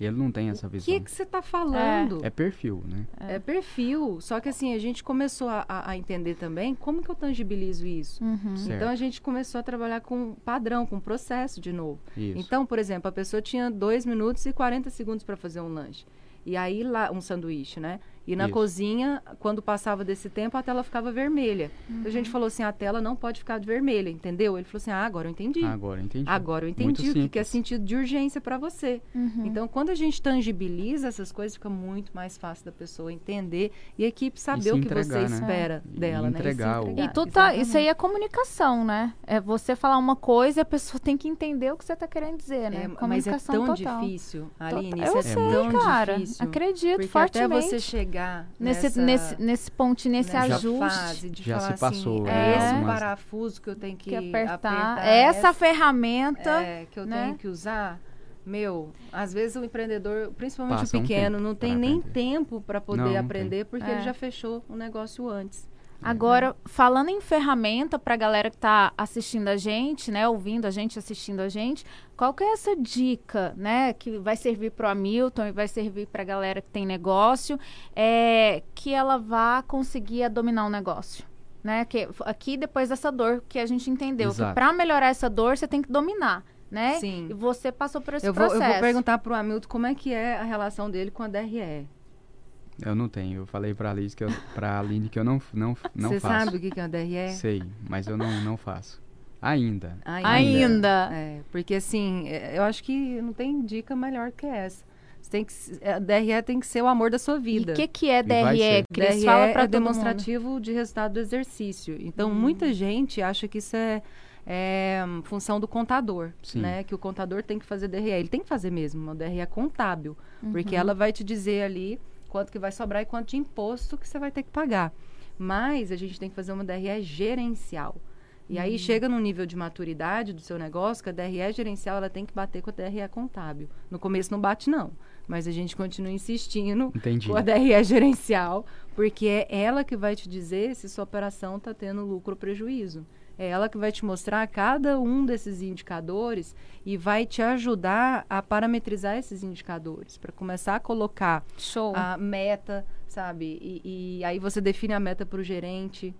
Ele não tem essa O visão. que, que você tá falando? É perfil, né? É. perfil. Só que assim, a gente começou a, a- entender também como que eu tangibilizo isso. Uhum. Então a gente começou a trabalhar com padrão, com processo de novo. Isso. Então, por exemplo, a pessoa tinha 2 minutos e 40 segundos para fazer um lanche. E aí lá, um sanduíche, né? E na Isso. cozinha, quando passava desse tempo, a tela ficava vermelha. Então a gente falou assim, a tela não pode ficar vermelha, entendeu? Ele falou assim, ah, agora eu entendi. Agora eu entendi. Agora eu Muito entendi o que que é sentido de urgência para você. Uhum. Então, quando a gente tangibiliza essas coisas, fica muito mais fácil da pessoa entender e a equipe saber o que entregar, você né? espera E dela, entregar o- né? se E tu tá, isso aí é comunicação, né? É você falar uma coisa e a pessoa tem que entender o que você tá querendo dizer, né? É, mas é comunicação tão total. difícil, Total. Aline, Eu isso é sei, tão cara. difícil. Acredito fortemente. até você chegar nesse, nessa, nesse, nesse pontinho, nesse nessa ajuste. de Já falar se passou, assim, né, é esse algumas- parafuso que eu tenho que, Que apertar. apertar, Essa ferramenta. é, que eu né? tenho que usar. Meu, às vezes o empreendedor, principalmente Passa o um pequeno, tempo não tem pra nem aprender. tempo para poder Não, não aprender, porque É. ele já fechou o negócio antes. Agora, falando em ferramenta pra galera que tá assistindo a gente, né, ouvindo a gente, assistindo a gente, qual que é essa dica, né, que vai servir pro Hamilton e vai servir pra galera que tem negócio, é que ela vá conseguir a dominar o negócio? Né, que aqui depois dessa dor que a gente entendeu, que Exato. pra melhorar essa dor você tem que dominar, né? Sim. E você passou por esse Eu vou, eu processo. vou perguntar pro Hamilton como é que é a relação dele com a DRE. Eu não tenho. Eu falei pra Alice que eu, pra Aline que eu não, não, não Você faço. sabe o que que é a DRE? Sei, mas eu não, não faço. Ainda. Ainda. É, porque assim, é, eu acho que não tem dica melhor que essa. Você tem que, a DRE tem que ser o amor da sua E vida. o que, que é E DRE? Cris? DRE Fala pra é todo mundo. demonstrativo de resultado do exercício. Então, Hum. muita gente acha que isso é, é, função do contador, Sim. né? Que o contador tem que fazer DRE. Ele tem que fazer mesmo, uma DRE contábil. Porque Uhum. ela vai te dizer ali quanto que vai sobrar e quanto de imposto que você vai ter que pagar. Mas a gente tem que fazer uma DRE gerencial. E aí chega num nível de maturidade do seu negócio que a DRE gerencial ela tem que bater com a DRE contábil. No começo não bate não, mas a gente continua insistindo Entendi. com a DRE gerencial, porque é ela que vai te dizer se sua operação está tendo lucro ou prejuízo. É ela que vai te mostrar cada um desses indicadores e vai te ajudar a parametrizar esses indicadores, para começar a colocar Show. a meta, sabe? E, e aí você define a meta para o gerente.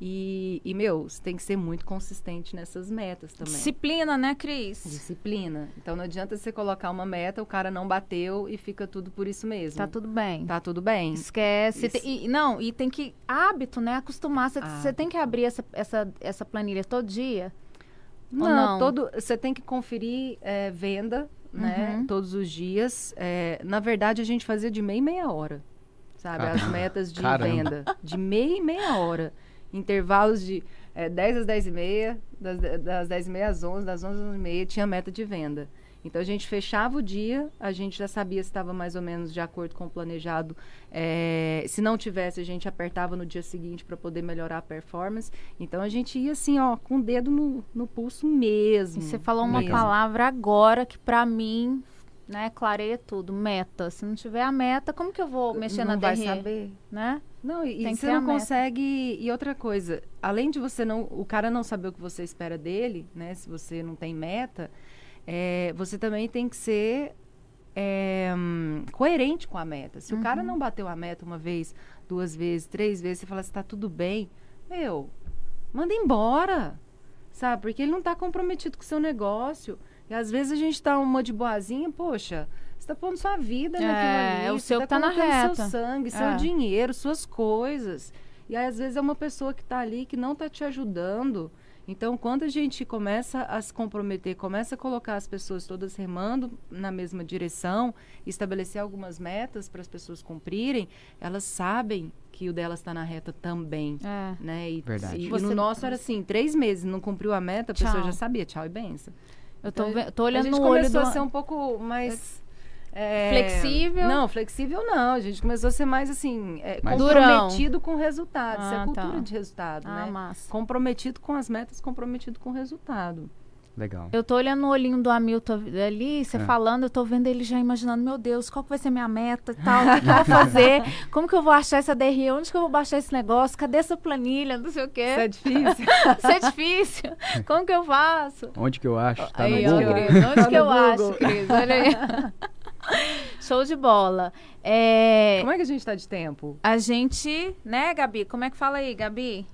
E, e, meu, você tem que ser muito consistente nessas metas também. Disciplina, né, Cris? Disciplina. Então não adianta você colocar uma meta, o cara não bateu e fica tudo por isso mesmo. Tá tudo bem. Tá tudo bem. Esquece. Tem, e, não, e tem que. Hábito, né? Acostumar. Você tem que abrir essa, essa, essa planilha todo dia. Não, não? todo. Você tem que conferir é, venda, né? Uhum. Todos os dias. É, na verdade, a gente fazia de meia e meia hora. Sabe? As metas de Caramba. venda. De meia e meia hora intervalos de é, 10 às 10 e meia, das, das 10 e meia às 11, das 11 às 11 e meia, tinha meta de venda. Então a gente fechava o dia, a gente já sabia se estava mais ou menos de acordo com o planejado. É, se não tivesse, a gente apertava no dia seguinte para poder melhorar a performance. Então a gente ia assim, ó, com o dedo no, no pulso mesmo. E você falou uma mesmo. palavra agora que para mim né? Clareia tudo, meta. Se não tiver a meta, como que eu vou mexer não na vai saber, né? Não, e, e você não consegue. E outra coisa, além de você não, o cara não saber o que você espera dele, né? Se você não tem meta, é, você também tem que ser é, coerente com a meta. Se uhum. o cara uhum. não bateu a meta uma vez, duas vezes, três vezes, você fala assim, tá tudo bem, meu, manda embora, sabe? Porque ele não está comprometido com o seu negócio. E às vezes a gente tá uma de boazinha, poxa, você tá pondo sua vida é, naquilo ali. É o seu tá que tá na reta. seu sangue, seu é. dinheiro, suas coisas. E aí, às vezes é uma pessoa que está ali que não está te ajudando. Então, quando a gente começa a se comprometer, começa a colocar as pessoas todas remando na mesma direção, estabelecer algumas metas para as pessoas cumprirem, elas sabem que o delas está na reta também. É. Né? E, Verdade. E, e no nosso era assim, três meses, não cumpriu a meta, a tchau. pessoa já sabia, tchau e benção. Eu tô, então, tô olhando no olho A gente começou a ser um pouco mais... É, flexível? Não, flexível não. A gente começou a ser mais assim, é, mais comprometido durão. com resultado. Ah, Isso é a cultura tá. de resultado, ah, né? Massa. Comprometido com as metas, comprometido com o resultado. Legal. Eu tô olhando o olhinho do Hamilton ali, você é. falando, eu tô vendo ele já imaginando, meu Deus, qual que vai ser minha meta e tal, o que, que eu vou fazer, como que eu vou achar essa DRE, onde que eu vou baixar esse negócio, cadê essa planilha, não sei o quê. Isso é difícil. Isso é difícil. Como que eu faço? Onde que eu acho? Tá aí, no Google. Ó, Cris, onde que eu acho, Cris? Olha aí. Show de bola. É... Como é que a gente tá de tempo? A gente, né, Gabi? Como é que fala aí, Gabi?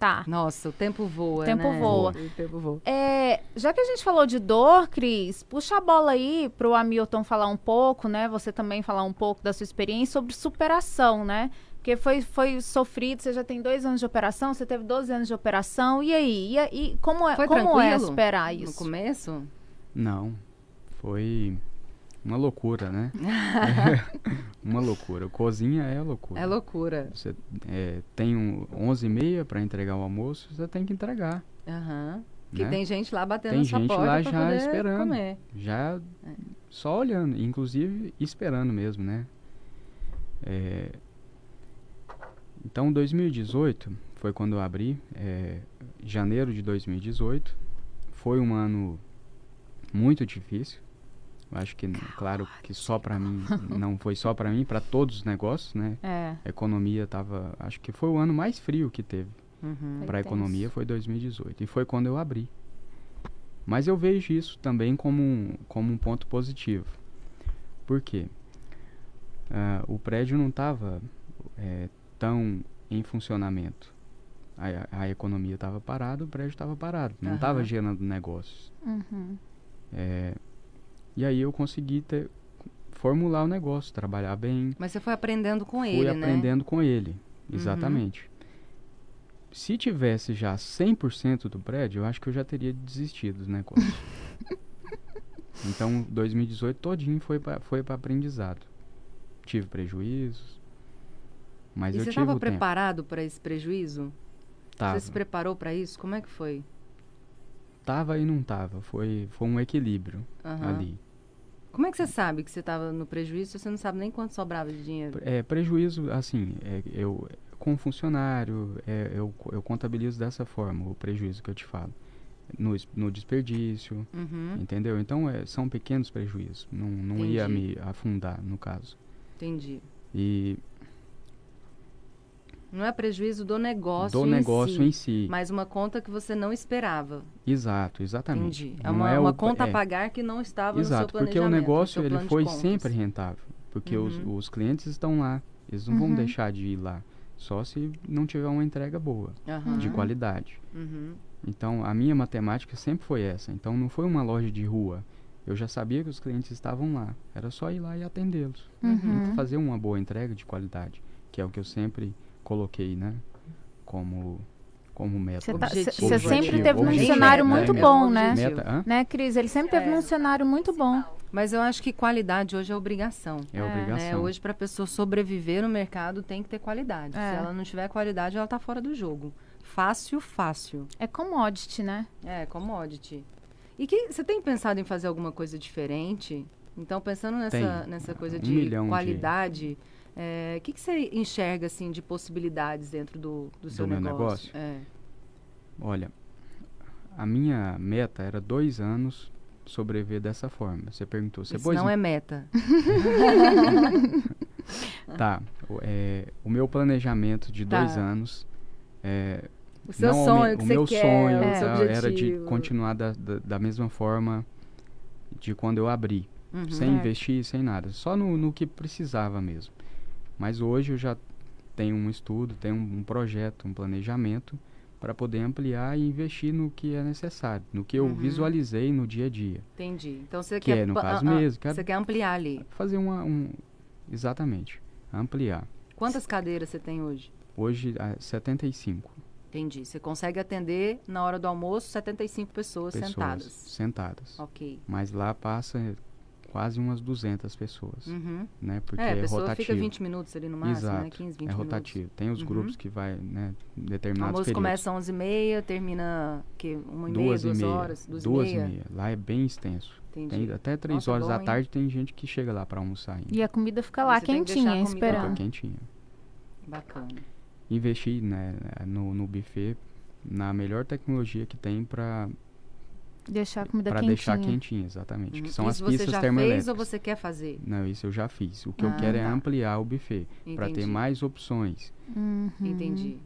Tá. Nossa, o tempo voa, o tempo né? voa. O tempo voa. É, já que a gente falou de dor, Cris, puxa a bola aí pro Hamilton falar um pouco, né? Você também falar um pouco da sua experiência sobre superação, né? Porque foi, foi sofrido, você já tem dois anos de operação, você teve 12 anos de operação, e aí? E, e como, é, como é superar isso? No começo? Não. Foi uma loucura, né? uma loucura. Cozinha é loucura. É loucura. Você é, tem um 11 e meia para entregar o almoço, você tem que entregar. Uhum. Que né? tem gente lá batendo tem na gente porta lá já esperando, comer. já é. só olhando, inclusive esperando mesmo, né? É, então, 2018 foi quando eu abri, é, janeiro de 2018. Foi um ano muito difícil. Eu acho que, claro, que só para mim, não foi só para mim, para todos os negócios, né? É. A economia tava, acho que foi o ano mais frio que teve. Uhum. Para a economia foi 2018 e foi quando eu abri. Mas eu vejo isso também como um, como um ponto positivo. Por quê? Uh, o prédio não estava é, tão em funcionamento. A, a economia estava parada, o prédio estava parado. Não estava uhum. gerando negócios. Uhum. É, e aí eu consegui ter, formular o negócio, trabalhar bem. Mas você foi aprendendo com ele, né? Fui aprendendo com ele, uhum. exatamente. Uhum. Se tivesse já 100% do prédio, eu acho que eu já teria desistido dos negócios. então, 2018 todinho foi para foi aprendizado. Tive prejuízos, mas e eu você estava preparado para esse prejuízo? Tava. Você se preparou para isso? Como é que foi? Tava e não tava. Foi, foi um equilíbrio uhum. ali. Como é que você sabe que você estava no prejuízo se você não sabe nem quanto sobrava de dinheiro? É, prejuízo, assim, é, eu com funcionário, é, eu, eu contabilizo dessa forma o prejuízo que eu te falo. No, no desperdício, uhum. entendeu? Então, é, são pequenos prejuízos. Não, não ia me afundar, no caso. Entendi. E não é prejuízo do negócio do em negócio si, em si. Mas uma conta que você não esperava. Exato, exatamente. Entendi. É uma, é uma conta a pagar que não estava Exato, no seu planejamento. Exato, porque o negócio ele foi sempre rentável. Porque os, Uhum. os clientes estão lá. Eles não Uhum. vão deixar de ir lá. Só se não tiver uma entrega boa, Aham. de qualidade. Uhum. Então, a minha matemática sempre foi essa. Então, não foi uma loja de rua. Eu já sabia que os clientes estavam lá. Era só ir lá e atendê-los. Uhum. E fazer uma boa entrega de qualidade, que é o que eu sempre coloquei, né? Como, como meta. Você tá- sempre teve um objetivo, funcionário né? muito bom, né? Meta? Né, Cris? Ele sempre teve um funcionário muito bom. Mas eu acho que qualidade hoje é obrigação. É, É, né? obrigação. Hoje, para a pessoa sobreviver no mercado, tem que ter qualidade. É. Se ela não tiver qualidade, ela tá fora do jogo. Fácil, fácil. É commodity, né? É, commodity. E que você tem pensado em fazer alguma coisa diferente? Então, pensando nessa, nessa coisa Um de milhão de- é, o que, que você enxerga assim de possibilidades dentro do, do seu meu negócio? negócio? É. Olha, a minha meta era dois anos sobreviver dessa forma. Você perguntou, você Isso não em- é meta. Tá, o, é, o meu planejamento de Tá. dois anos... É, O seu não sonho, o você meu quer, sonho o tá, era de continuar da, da, da mesma forma de quando eu abri. Uhum. sem investir, sem nada, só no, no que precisava mesmo. Mas hoje eu já tenho um estudo, tenho um, projeto, um planejamento para poder ampliar e investir no que é necessário, no que eu Uhum. visualizei no dia a dia. Entendi. Então você Que quer é, no caso ah, ah, mesmo, Você quer ampliar ali. Fazer uma, um, exatamente, ampliar. Quantas cadeiras você tem hoje? Hoje, ah, 75 Entendi. Você consegue atender na hora do almoço 75 pessoas, pessoas sentadas. sentadas. Ok. Mas lá passa quase umas 200 pessoas, Uhum. né? Porque é, a é, pessoa rotativo. fica 20 minutos ali no máximo, né? Exato, 15, 20 é minutos. rotativo. Tem os Uhum. grupos que vai, né, determinados almoço períodos. começa às 11h30, termina que uma e meia, duas duas, e meia. horas, duas, duas e meia. Lá é bem extenso. Entendi. Tem até três Nossa, horas bom, da hein? tarde tem gente que chega lá para almoçar ainda. E a comida fica lá Você tem que deixar quentinha, a comida Fica esperando. quentinha. Bacana. Investir né, no, no buffet na melhor tecnologia que tem para Deixar a comida para quentinha. deixar quentinha, exatamente. Uhum. Que são Isso as você pistas já fez termoelétricas. ou você quer fazer? Não, isso eu já fiz. O que Ah, eu quero é tá. ampliar o buffet para ter mais opções Uhum. Entendi.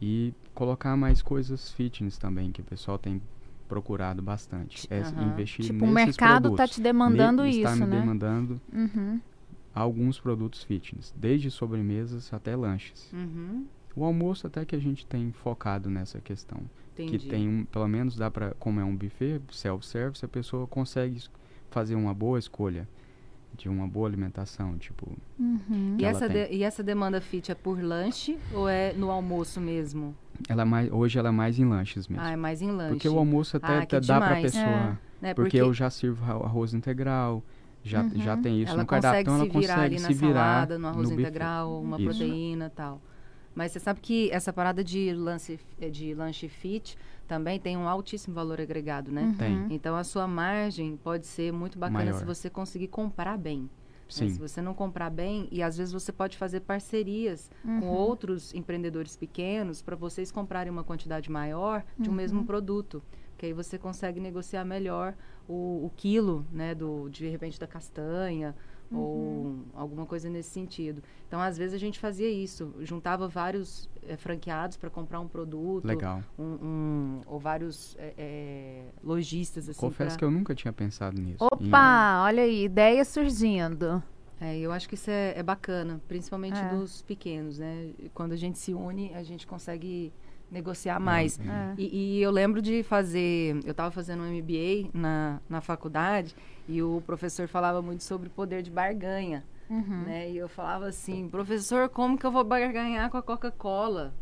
e colocar mais coisas fitness também que o pessoal tem procurado bastante. É Aham. investir Tipo, o mercado tá produtos. te demandando Ne- isso, está me né? demandando Uhum. alguns produtos fitness, desde sobremesas até lanches. Uhum. O almoço até que a gente tem focado nessa questão, Entendi. que tem um, pelo menos dá para, como é um buffet self-service, a pessoa consegue fazer uma boa escolha de uma boa alimentação, tipo, Uhum. E essa, de- e essa demanda fit é por lanche ou é no almoço mesmo? ela é mais, hoje ela é mais em lanches mesmo. Ah, é mais em lanche. porque o almoço até, Ah, até dá para pessoa, né? porque, eu já sirvo arro- arroz integral, já, Uhum. já tem isso ela no cardápio, consegue então se ela virar consegue ali na se virar salada, no arroz buffet. integral, uma Isso. proteína tal. Mas você sabe que essa parada de, lance, eh, de lanche fit também tem um altíssimo valor agregado, né? Tem. Uhum. Então a sua margem pode ser muito bacana Maior. se você conseguir comprar bem. né? Sim, Se você não comprar bem, e às vezes você pode fazer parcerias com Uhum. outros empreendedores pequenos para vocês comprarem uma quantidade maior de um Uhum. mesmo produto. Que aí você consegue negociar melhor o, o quilo, né, do, de repente da castanha Uhum. ou alguma coisa nesse sentido. Então, às vezes a gente fazia isso, juntava vários eh, franqueados para comprar um produto, legal. um, um- ou vários eh, eh, lojistas assim. Confesso pra- que eu nunca tinha pensado nisso. em- Opa, olha aí, ideia surgindo. É, eu acho que isso é, é bacana, principalmente É. dos pequenos, né? Quando a gente se une, a gente consegue negociar mais. Hum, É. E, e eu lembro de fazer, eu estava fazendo um MBA na, na faculdade e o professor falava muito sobre poder de barganha, Uhum. né? E eu falava assim, professor, como que eu vou barganhar com a Coca-Cola?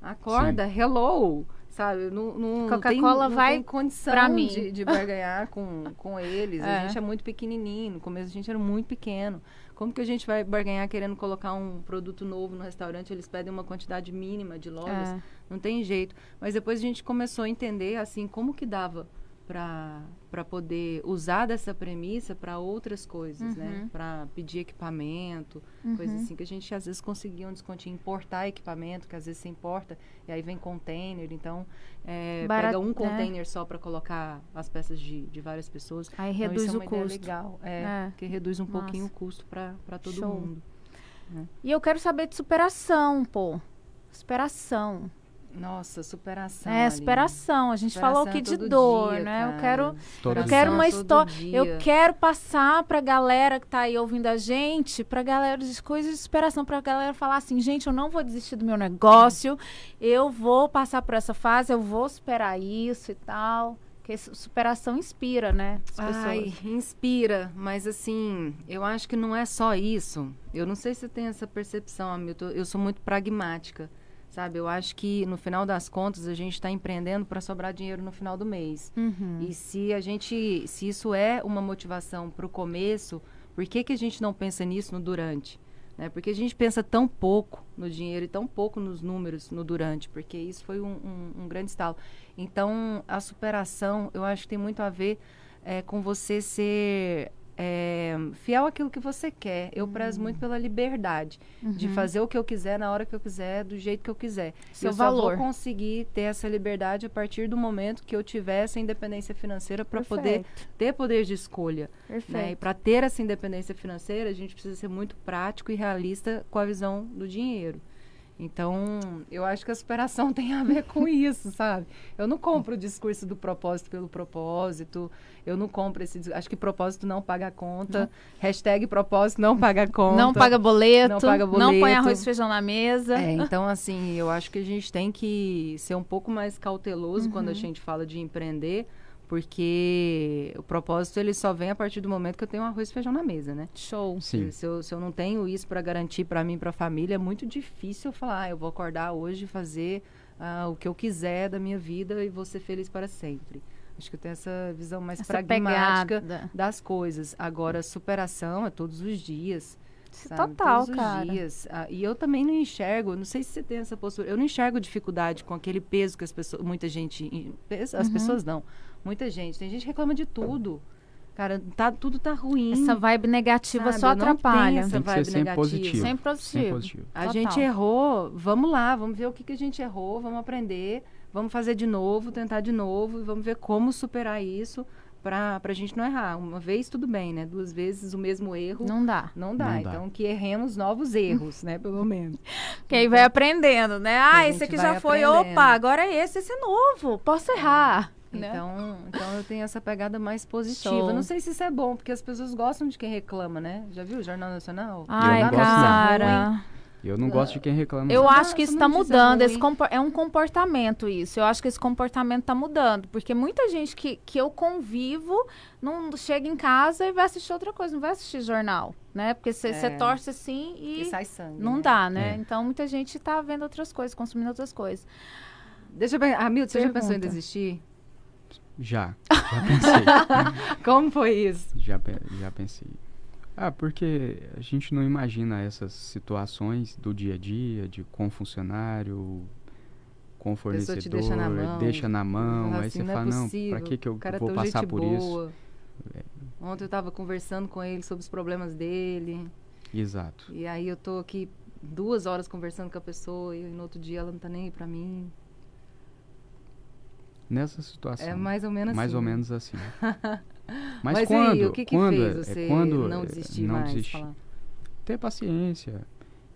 Acorda, hello! Sabe, não, não Coca-Cola vai tem condição pra mim. De, de barganhar com, com eles. É. A gente é muito pequenininho, no começo a gente era muito pequeno. Como que a gente vai barganhar querendo colocar um produto novo no restaurante? Eles pedem uma quantidade mínima de lojas. É. Não tem jeito. Mas depois a gente começou a entender, assim, como que dava para poder usar dessa premissa para outras coisas, né? Uhum. Para pedir equipamento, coisas assim que a gente às vezes conseguia um descontinho, importar equipamento, que às vezes você importa, e aí vem container, então é, Barato, pega um né? container só para colocar as peças de, de várias pessoas. Aí Então, reduz é o custo. legal, é, É. que reduz um Massa. pouquinho o custo para todo Show. mundo. E eu quero saber de superação, pô. Superação. Nossa, superação. É, superação. A gente Superação falou aqui é de dor, dia, né? Eu cara. quero Todo Eu quero uma Todo história. Eu quero passar pra galera que tá aí ouvindo a gente, pra galera de coisas de superação, pra galera falar assim, gente, eu não vou desistir do meu negócio, eu vou passar por essa fase, eu vou superar isso e tal. Porque su- superação inspira, né? As pessoas. Ai, inspira, mas assim, eu acho que não é só isso. Eu não sei se você tem essa percepção, Hamilton. Eu sou muito pragmática, sabe? Eu acho que no final das contas a gente está empreendendo para sobrar dinheiro no final do mês. Uhum. E se a gente, se isso é uma motivação para o começo, por que, que a gente não pensa nisso no durante? Né? Porque a gente pensa tão pouco no dinheiro e tão pouco nos números no durante, porque isso foi um, um- um grande estalo. Então, a superação, eu acho que tem muito a ver eh, com você ser eh, fiel àquilo que você quer. Eu prezo muito pela liberdade de Uhum. fazer o que eu quiser na hora que eu quiser, do jeito que eu quiser. Seu eu só valor. vou conseguir ter essa liberdade a partir do momento que eu tiver essa independência financeira para poder Perfeito, ter poder de escolha. Né? E Perfeito. para ter essa independência financeira, a gente precisa ser muito prático e realista com a visão do dinheiro. Então, eu acho que a superação tem a ver com isso, sabe? Eu não compro o discurso do propósito pelo propósito. Eu não compro esse. Acho que propósito não paga a conta. Hashtag propósito não paga a conta. Não paga boleto, Não paga não põe boleto. arroz e feijão na mesa. É, então, assim, eu acho que a gente tem que ser um pouco mais cauteloso Uhum. quando a gente fala de empreender, porque o propósito ele só vem a partir do momento que eu tenho um arroz e feijão na mesa, né? Show. Sim. Se eu, se eu não tenho isso para garantir para mim e para a família, é muito difícil eu falar, ah, eu vou acordar hoje e fazer ah, o que eu quiser da minha vida e vou ser feliz para sempre. Acho que eu tenho essa visão mais Essa pragmática pegada. das coisas. Agora, superação é todos os dias. sabe? Total, Todos cara. Os dias. Ah, e eu também não enxergo, não sei se você tem essa postura, eu não enxergo dificuldade com aquele peso que as pessoas, muita gente, as Uhum. pessoas não, muita gente, tem gente que reclama de tudo. Cara, tá, tudo tá ruim. Essa vibe negativa sabe? só atrapalha. essa Tem que ser vibe sempre negativa. positivo. Sempre Sempre positivo. A Total. gente errou, vamos lá, vamos ver o que, que a gente errou, vamos aprender, vamos fazer de novo, tentar de novo e vamos ver como superar isso pra, pra gente não errar. Uma vez tudo bem, né? Duas vezes o mesmo erro. Não dá. Não dá. Não dá. Então, que erremos novos erros, né? Pelo menos. Porque aí vai aprendendo, né? Ah, a esse aqui já foi, aprendendo. opa, agora é esse, esse é novo. Posso errar. Né? Então, então, eu tenho essa pegada mais positiva. Show. Não sei se isso é bom, porque as pessoas gostam de quem reclama, né? Já viu o Jornal Nacional? Ai, não. cara. Eu não gosto de quem reclama. Eu não. acho que isso tá diz é mudando. Esse é um comportamento isso. Eu acho que esse comportamento tá mudando. Porque muita gente que, que eu convivo não chega em casa e vai assistir outra coisa, não vai assistir jornal, né? Porque você É. torce assim E e sai sangue. não né? dá, né? É. Então muita gente tá vendo outras coisas, consumindo outras coisas. Deixa eu pensar. Hamilton, você já pensou em desistir? Já. Já pensei. Como foi isso? já, já pensei. Ah, porque a gente não imagina essas situações do dia a dia, de com funcionário, com fornecedor, deixa na mão. deixa na mão, Fala aí assim, você não é fala, não, possível, pra que, que eu é vou passar por isso? boa. Ontem eu tava conversando com ele sobre os problemas dele. Exato. E aí eu tô aqui duas horas conversando com a pessoa e no outro dia ela não tá nem aí pra mim. Nessa situação. É mais ou menos mais assim. ou menos assim. Mas, Mas, quando, aí, o que que quando, fez é- você é quando não é, desistir não mais? desistir? ter paciência.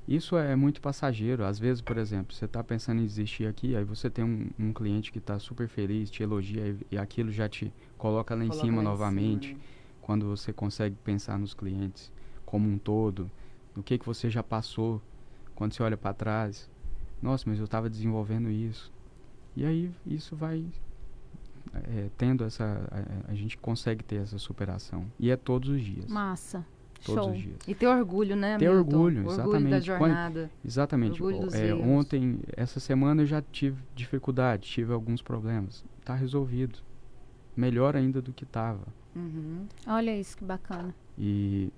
Isso é muito passageiro. Às vezes, por exemplo, você está pensando em desistir aqui, aí você tem um, um cliente que está super feliz, te elogia e, e aquilo já te coloca lá em Coloca cima lá em novamente. cima, né? Quando você consegue pensar nos clientes como um todo, no que que você já passou, quando você olha para trás, nossa, mas eu estava desenvolvendo isso. E aí isso vai é, tendo essa, a- a, gente consegue ter essa superação. E é todos os dias. Massa. todos Show. os dias. E ter orgulho, né, Ter orgulho, Orgulho da exatamente. Quando- jornada. Exatamente. Orgulho dos é, ontem, essa semana eu já tive dificuldade, tive alguns problemas. Tá resolvido. Melhor ainda do que estava. Uhum. Olha isso, que bacana. E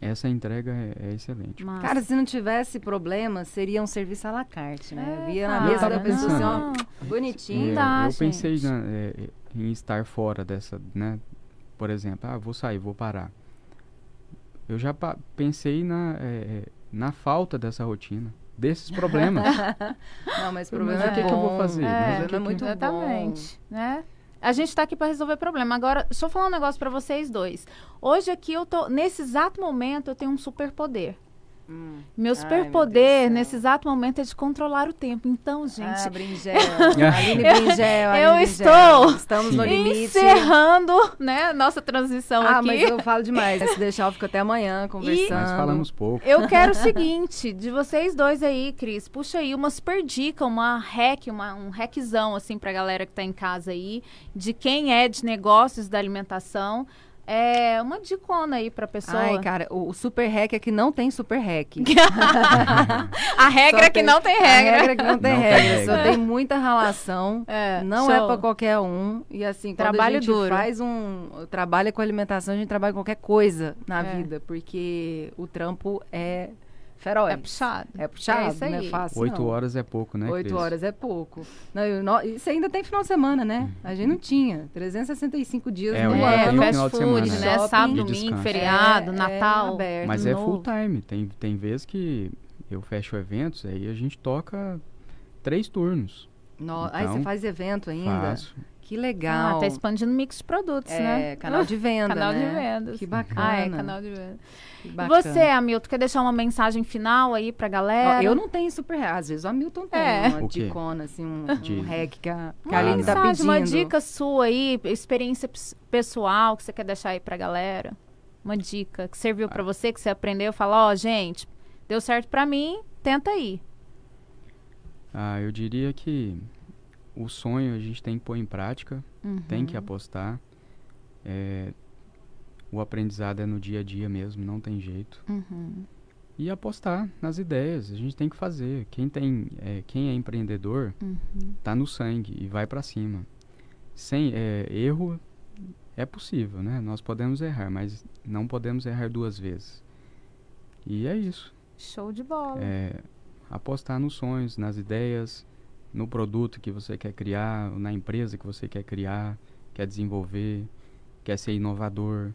essa entrega é, é excelente. Massa. Cara, se não tivesse problema, seria um serviço à la carte, né? É, Via na mesa da pessoa assim, ó, bonitinho. É, dá, eu pensei gente. na- é, em estar fora dessa, né? Por exemplo, ah, vou sair, vou parar. Eu já pa- pensei na, é, é, na falta dessa rotina, desses problemas. Não, mas o Mas problema o é que que eu vou fazer? O Mas o problema que é que- muito Exatamente, né? A gente tá aqui para resolver problema. Agora, deixa eu falar um negócio para vocês dois. Hoje aqui eu tô nesse exato momento eu tenho um superpoder. Hum. Meu superpoder nesse exato momento é de controlar o tempo. Então, gente, Ah, Bringel. Aline Bringel. Aline eu Bringel. estou Estamos no limite. encerrando, né, nossa transição Ah, aqui. mas eu falo demais. Se deixar, eu fico até amanhã conversando. Nós falamos pouco. Eu quero o seguinte, de vocês dois aí, Cris, puxa aí uma super dica, uma hack, uma, um hackzão, assim, pra galera que tá em casa aí, de quem é de negócios da alimentação. É uma dicona aí pra pessoa. Ai, cara, o, o super hack é que não tem super hack. A regra é que não tem regra. A regra é que não tem Não tem regra. regra. Só tem muita relação. É, Não show. é pra qualquer um. E assim, quando Trabalho a gente duro. faz um. Trabalha com alimentação, a gente trabalha com qualquer coisa na É. vida. Porque o trampo é feroz. É puxado. É puxado, É isso não é aí. fácil. Oito não. horas é pouco, né, Oito Cris? horas é pouco. Não, eu não- isso ainda tem final de semana, né? A gente não tinha. 365 dias É, no É, ano. o fast final de food, semana, né? Shopping. Sábado, De domingo, feriado, É, Natal. É aberto. Mas é novo. full time. Tem, tem vezes que eu fecho eventos, aí a gente toca três turnos. No- Aí você Então, faz evento ainda? Faço. Que legal. Ah, tá expandindo o mix de produtos, É, né? canal de venda, Canal né? de vendas. Que bacana. Ah, é, canal de vendas. Bacana. você, Hamilton, quer deixar uma mensagem final aí pra Ó, galera? eu não tenho super hack. Às vezes o Hamilton tem É. uma dicona, assim, um, De- um hack que a, que Uma a Aline tá mensagem, pedindo. uma dica sua aí, experiência pessoal que você quer deixar aí pra galera. Uma dica que serviu pra você, que você aprendeu. Fala, ó, gente, deu certo pra mim, tenta aí. Ah, eu diria que o sonho a gente tem que pôr em prática, tem Uhum. que apostar. É, o aprendizado é no dia a dia mesmo, não tem jeito. Uhum. E apostar nas ideias, a gente tem que fazer. Quem tem, é, quem é empreendedor, Uhum. tá no sangue e vai para cima. Sem é, erro é possível, né? Nós podemos errar, mas não podemos errar duas vezes. E é isso. Show de bola. É, apostar nos sonhos, nas ideias, no produto que você quer criar, na empresa que você quer criar, quer desenvolver, quer ser inovador.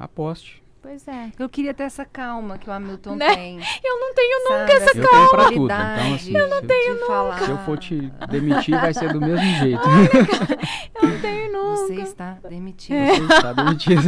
Aposte. Pois é. Eu queria ter essa calma que o Hamilton Né? tem. Eu não tenho sabe? essa Eu tenho pra tudo, então assim, eu não tenho falar. Se eu for te demitir, vai ser do mesmo jeito. Eu não tenho nunca. Você está demitido. Você está demitido.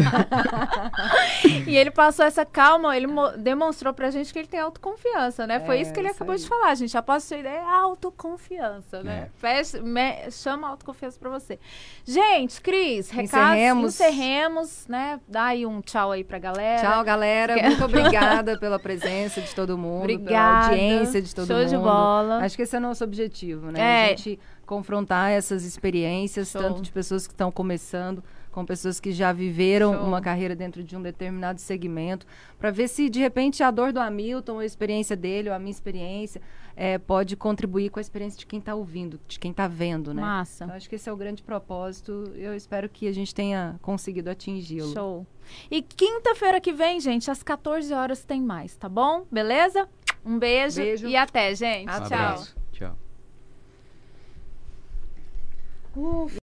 E ele passou essa calma, ele mo- demonstrou pra gente que ele tem autoconfiança, né? Foi É, isso que ele isso acabou aí. de falar, gente. Após sua ideia, é autoconfiança, né? É. Fecha- me- chama autoconfiança pra você. Gente, Cris, recados, Encerremos. encerremos, né? Dá aí um tchau aí pra galera. Tchau, galera. Quer- Muito obrigada pela presença de todo mundo, pela Obrigada. audiência de todo Show mundo. de bola. Acho que esse é o nosso objetivo, né? É. A gente confrontar essas experiências, Show. tanto de pessoas que estão começando, com pessoas que já viveram Show. uma carreira dentro de um determinado segmento, para ver se de repente a dor do Hamilton, a experiência dele, ou a minha experiência, eh, pode contribuir com a experiência de quem está ouvindo, de quem está vendo, né? Massa. Então, acho que esse é o grande propósito. Eu espero que a gente tenha conseguido atingi-lo. Show. E quinta-feira que vem, gente, às 14 horas tem mais, tá bom? Beleza? Um beijo, Beijo. e até, gente. Um Tchau. abraço. Tchau.